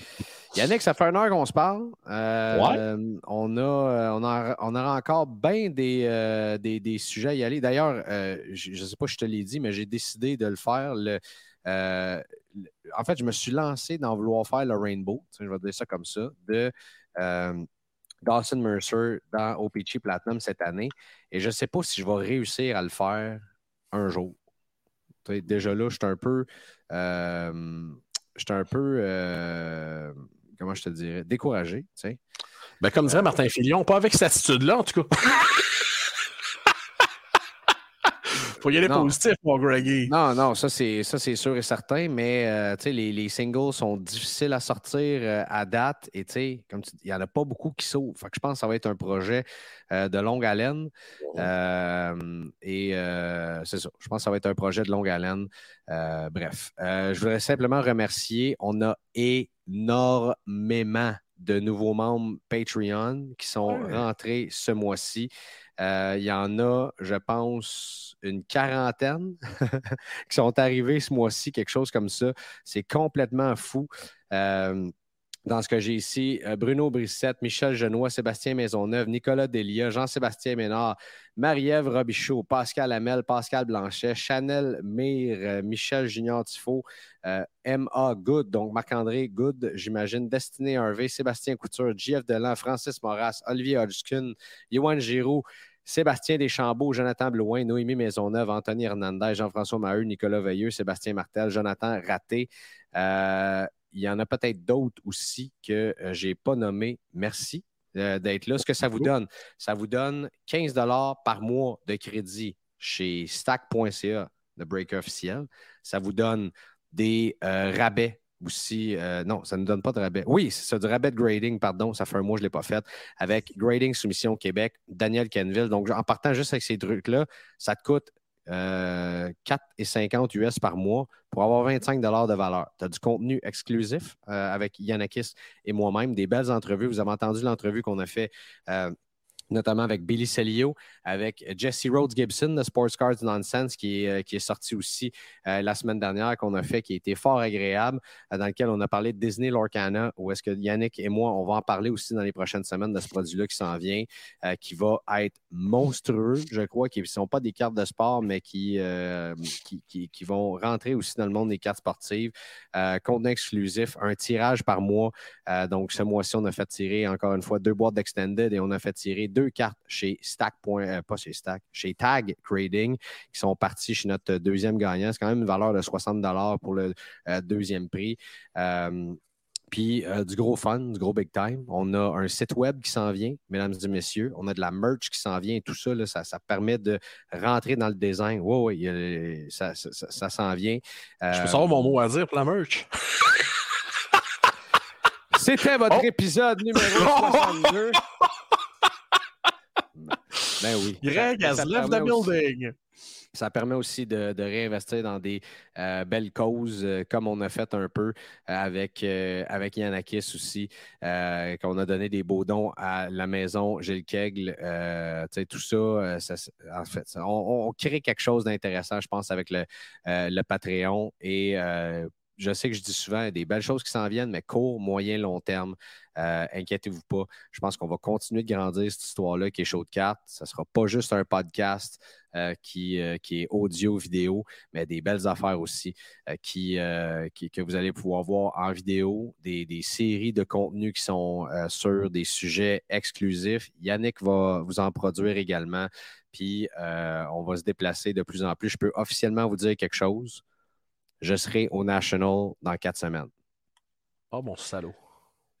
Yannick, ça fait une heure qu'on se parle. Euh, on, a, euh, on, a, on a encore bien des, euh, des, sujets à y aller. D'ailleurs, je ne sais pas si je te l'ai dit, mais j'ai décidé de le faire. Le, en fait, je me suis lancé dans vouloir faire le Rainbow, je vais dire ça comme ça, de Dawson Mercer dans OPG Platinum cette année. Et je ne sais pas si je vais réussir à le faire un jour. Déjà là, je suis un peu. Euh, je un peu. Euh, comment je te dirais? Découragé. Ben, comme dirait Martin Filion, pas avec cette attitude-là, en tout cas. faut y aller positif, mon Greggy. Non, non, ça c'est sûr et certain, mais euh, les, les, singles sont difficiles à sortir euh, à date et comme il n'y en a pas beaucoup qui s'ouvrent. je pense que ça va être un projet euh, de longue haleine. et c'est ça. Je pense que ça va être un projet de longue haleine. bref, je voudrais simplement remercier. On a énormément de nouveaux membres Patreon qui sont rentrés ce mois-ci. Euh, il y en a, je pense, une quarantaine qui sont arrivés ce mois-ci, quelque chose comme ça. C'est complètement fou. Euh, dans ce que j'ai ici, euh, Bruno Brissette, Michel Genois, Sébastien Maisonneuve, Nicolas Delia, Jean-Sébastien Ménard, Marie-Ève Robichaud, Pascal Hamel, Pascal Blanchet, Chanel Mire, Michel Junior Tifo, M.A. Good, donc Marc-André Good, j'imagine, Destiné Harvey, Sébastien Couture, JF Delan, Francis Moras, Olivier Hodgkin, Yoann Giroux, Sébastien Deschambault, Jonathan Blouin, Noémie Maisonneuve, Anthony Hernandez, Jean-François Maheu, Nicolas Veilleux, Sébastien Martel, Jonathan Raté. Euh, il y en a peut-être d'autres aussi que euh, je n'ai pas nommés. Merci euh, d'être là. Ce que ça vous donne, ça vous donne 15 par mois de crédit chez stack.ca, le breaker officiel. Ça vous donne des rabais aussi. Euh, non, ça ne donne pas de rabais. Oui, c'est du rabais de grading, pardon. Ça fait un mois que je ne l'ai pas fait. Avec Grading Soumission Québec, Daniel Kenville. Donc, en partant juste avec ces trucs-là, ça te coûte euh, 4,50 US par mois pour avoir 25 de valeur. Tu as du contenu exclusif euh, avec Yannakis et moi-même, des belles entrevues. Vous avez entendu l'entrevue qu'on a fait euh, notamment avec Billy Celio, avec Jesse Rhodes Gibson de Sports Cards Nonsense, qui est, euh, qui est sorti aussi euh, la semaine dernière, qu'on a fait, qui a été fort agréable, euh, dans lequel on a parlé de Disney Lorcana, où est-ce que Yannick et moi, on va en parler aussi dans les prochaines semaines de ce produit-là qui s'en vient, qui va être monstrueux, je crois, qui ne sont pas des cartes de sport, mais qui, qui, qui, vont rentrer aussi dans le monde des cartes sportives. contenu exclusif, un tirage par mois. donc, ce mois-ci, on a fait tirer encore une fois deux boîtes d'Extended et on a fait tirer deux cartes chez Stack. Euh, pas chez Stack, chez Tag Trading, qui sont partis chez notre deuxième gagnant. C'est quand même une valeur de 60 pour le euh, deuxième prix. Euh, Puis euh, du gros fun, du gros big time. On a un site web qui s'en vient, mesdames et messieurs. On a de la merch qui s'en vient et tout ça, là, ça, ça, permet de rentrer dans le design. Oui, oui, ça, ça, ça s'en vient. Je peux savoir mon mot à dire pour la merch? C'était votre oh! épisode numéro 62. Ben oui. Greg has left the building. Ça permet aussi de, réinvestir dans des euh, belles causes, euh, comme on a fait un peu avec, euh, avec Yanakis aussi, qu'on a donné des beaux dons à la maison Gilles Kegle. tout ça, en fait, on, crée quelque chose d'intéressant, je pense, avec le, le Patreon. Et je sais que je dis souvent, il y a des belles choses qui s'en viennent, mais court, moyen, long terme. Euh, inquiétez-vous pas. Je pense qu'on va continuer de grandir cette histoire-là qui est chaud de carte. Ce ne sera pas juste un podcast euh, qui, euh, qui, est audio, vidéo, mais des belles affaires aussi qui, que vous allez pouvoir voir en vidéo, des, des séries de contenus qui sont sur des sujets exclusifs. Yannick va vous en produire également. Puis on va se déplacer de plus en plus. Je peux officiellement vous dire quelque chose je serai au National dans quatre semaines. Oh, mon salaud.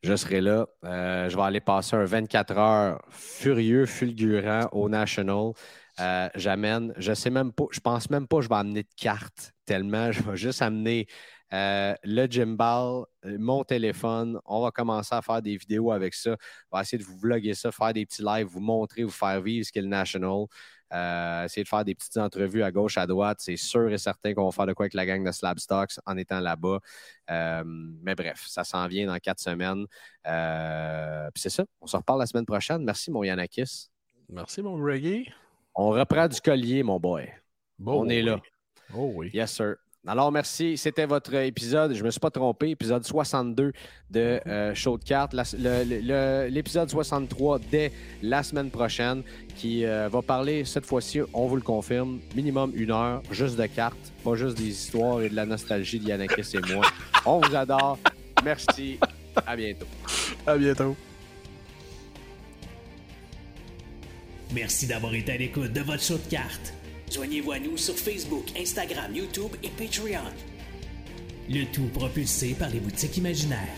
Je serai là. Euh, je vais aller passer un 24 heures furieux, fulgurant au National. Euh, j'amène, je sais même pas, je pense même pas que je vais amener de carte tellement. Je vais juste amener euh, le gimbal, mon téléphone. On va commencer à faire des vidéos avec ça. On va essayer de vous vlogger ça, faire des petits lives, vous montrer, vous faire vivre ce qu'est le National. Euh, essayer de faire des petites entrevues à gauche, à droite. C'est sûr et certain qu'on va faire de quoi avec la gang de Slab Stocks en étant là-bas. Euh, mais bref, ça s'en vient dans quatre semaines. Euh, puis c'est ça. On se reparle la semaine prochaine. Merci, mon Yanakis. Merci, mon Greggy. On reprend du collier, mon boy. Bon, On est là. Oh oui. Yes, sir. Alors, merci. C'était votre épisode. Je ne me suis pas trompé. Épisode 62 de euh, Show de cartes. L'épisode 63 dès la semaine prochaine qui euh, va parler cette fois-ci, on vous le confirme, minimum une heure, juste de cartes, pas juste des histoires et de la nostalgie d'Yanakis et moi. On vous adore. Merci. À bientôt. À bientôt. Merci d'avoir été à l'écoute de votre show de cartes. Joignez-vous à nous sur Facebook, Instagram, YouTube et Patreon. Le tout propulsé par les boutiques imaginaires.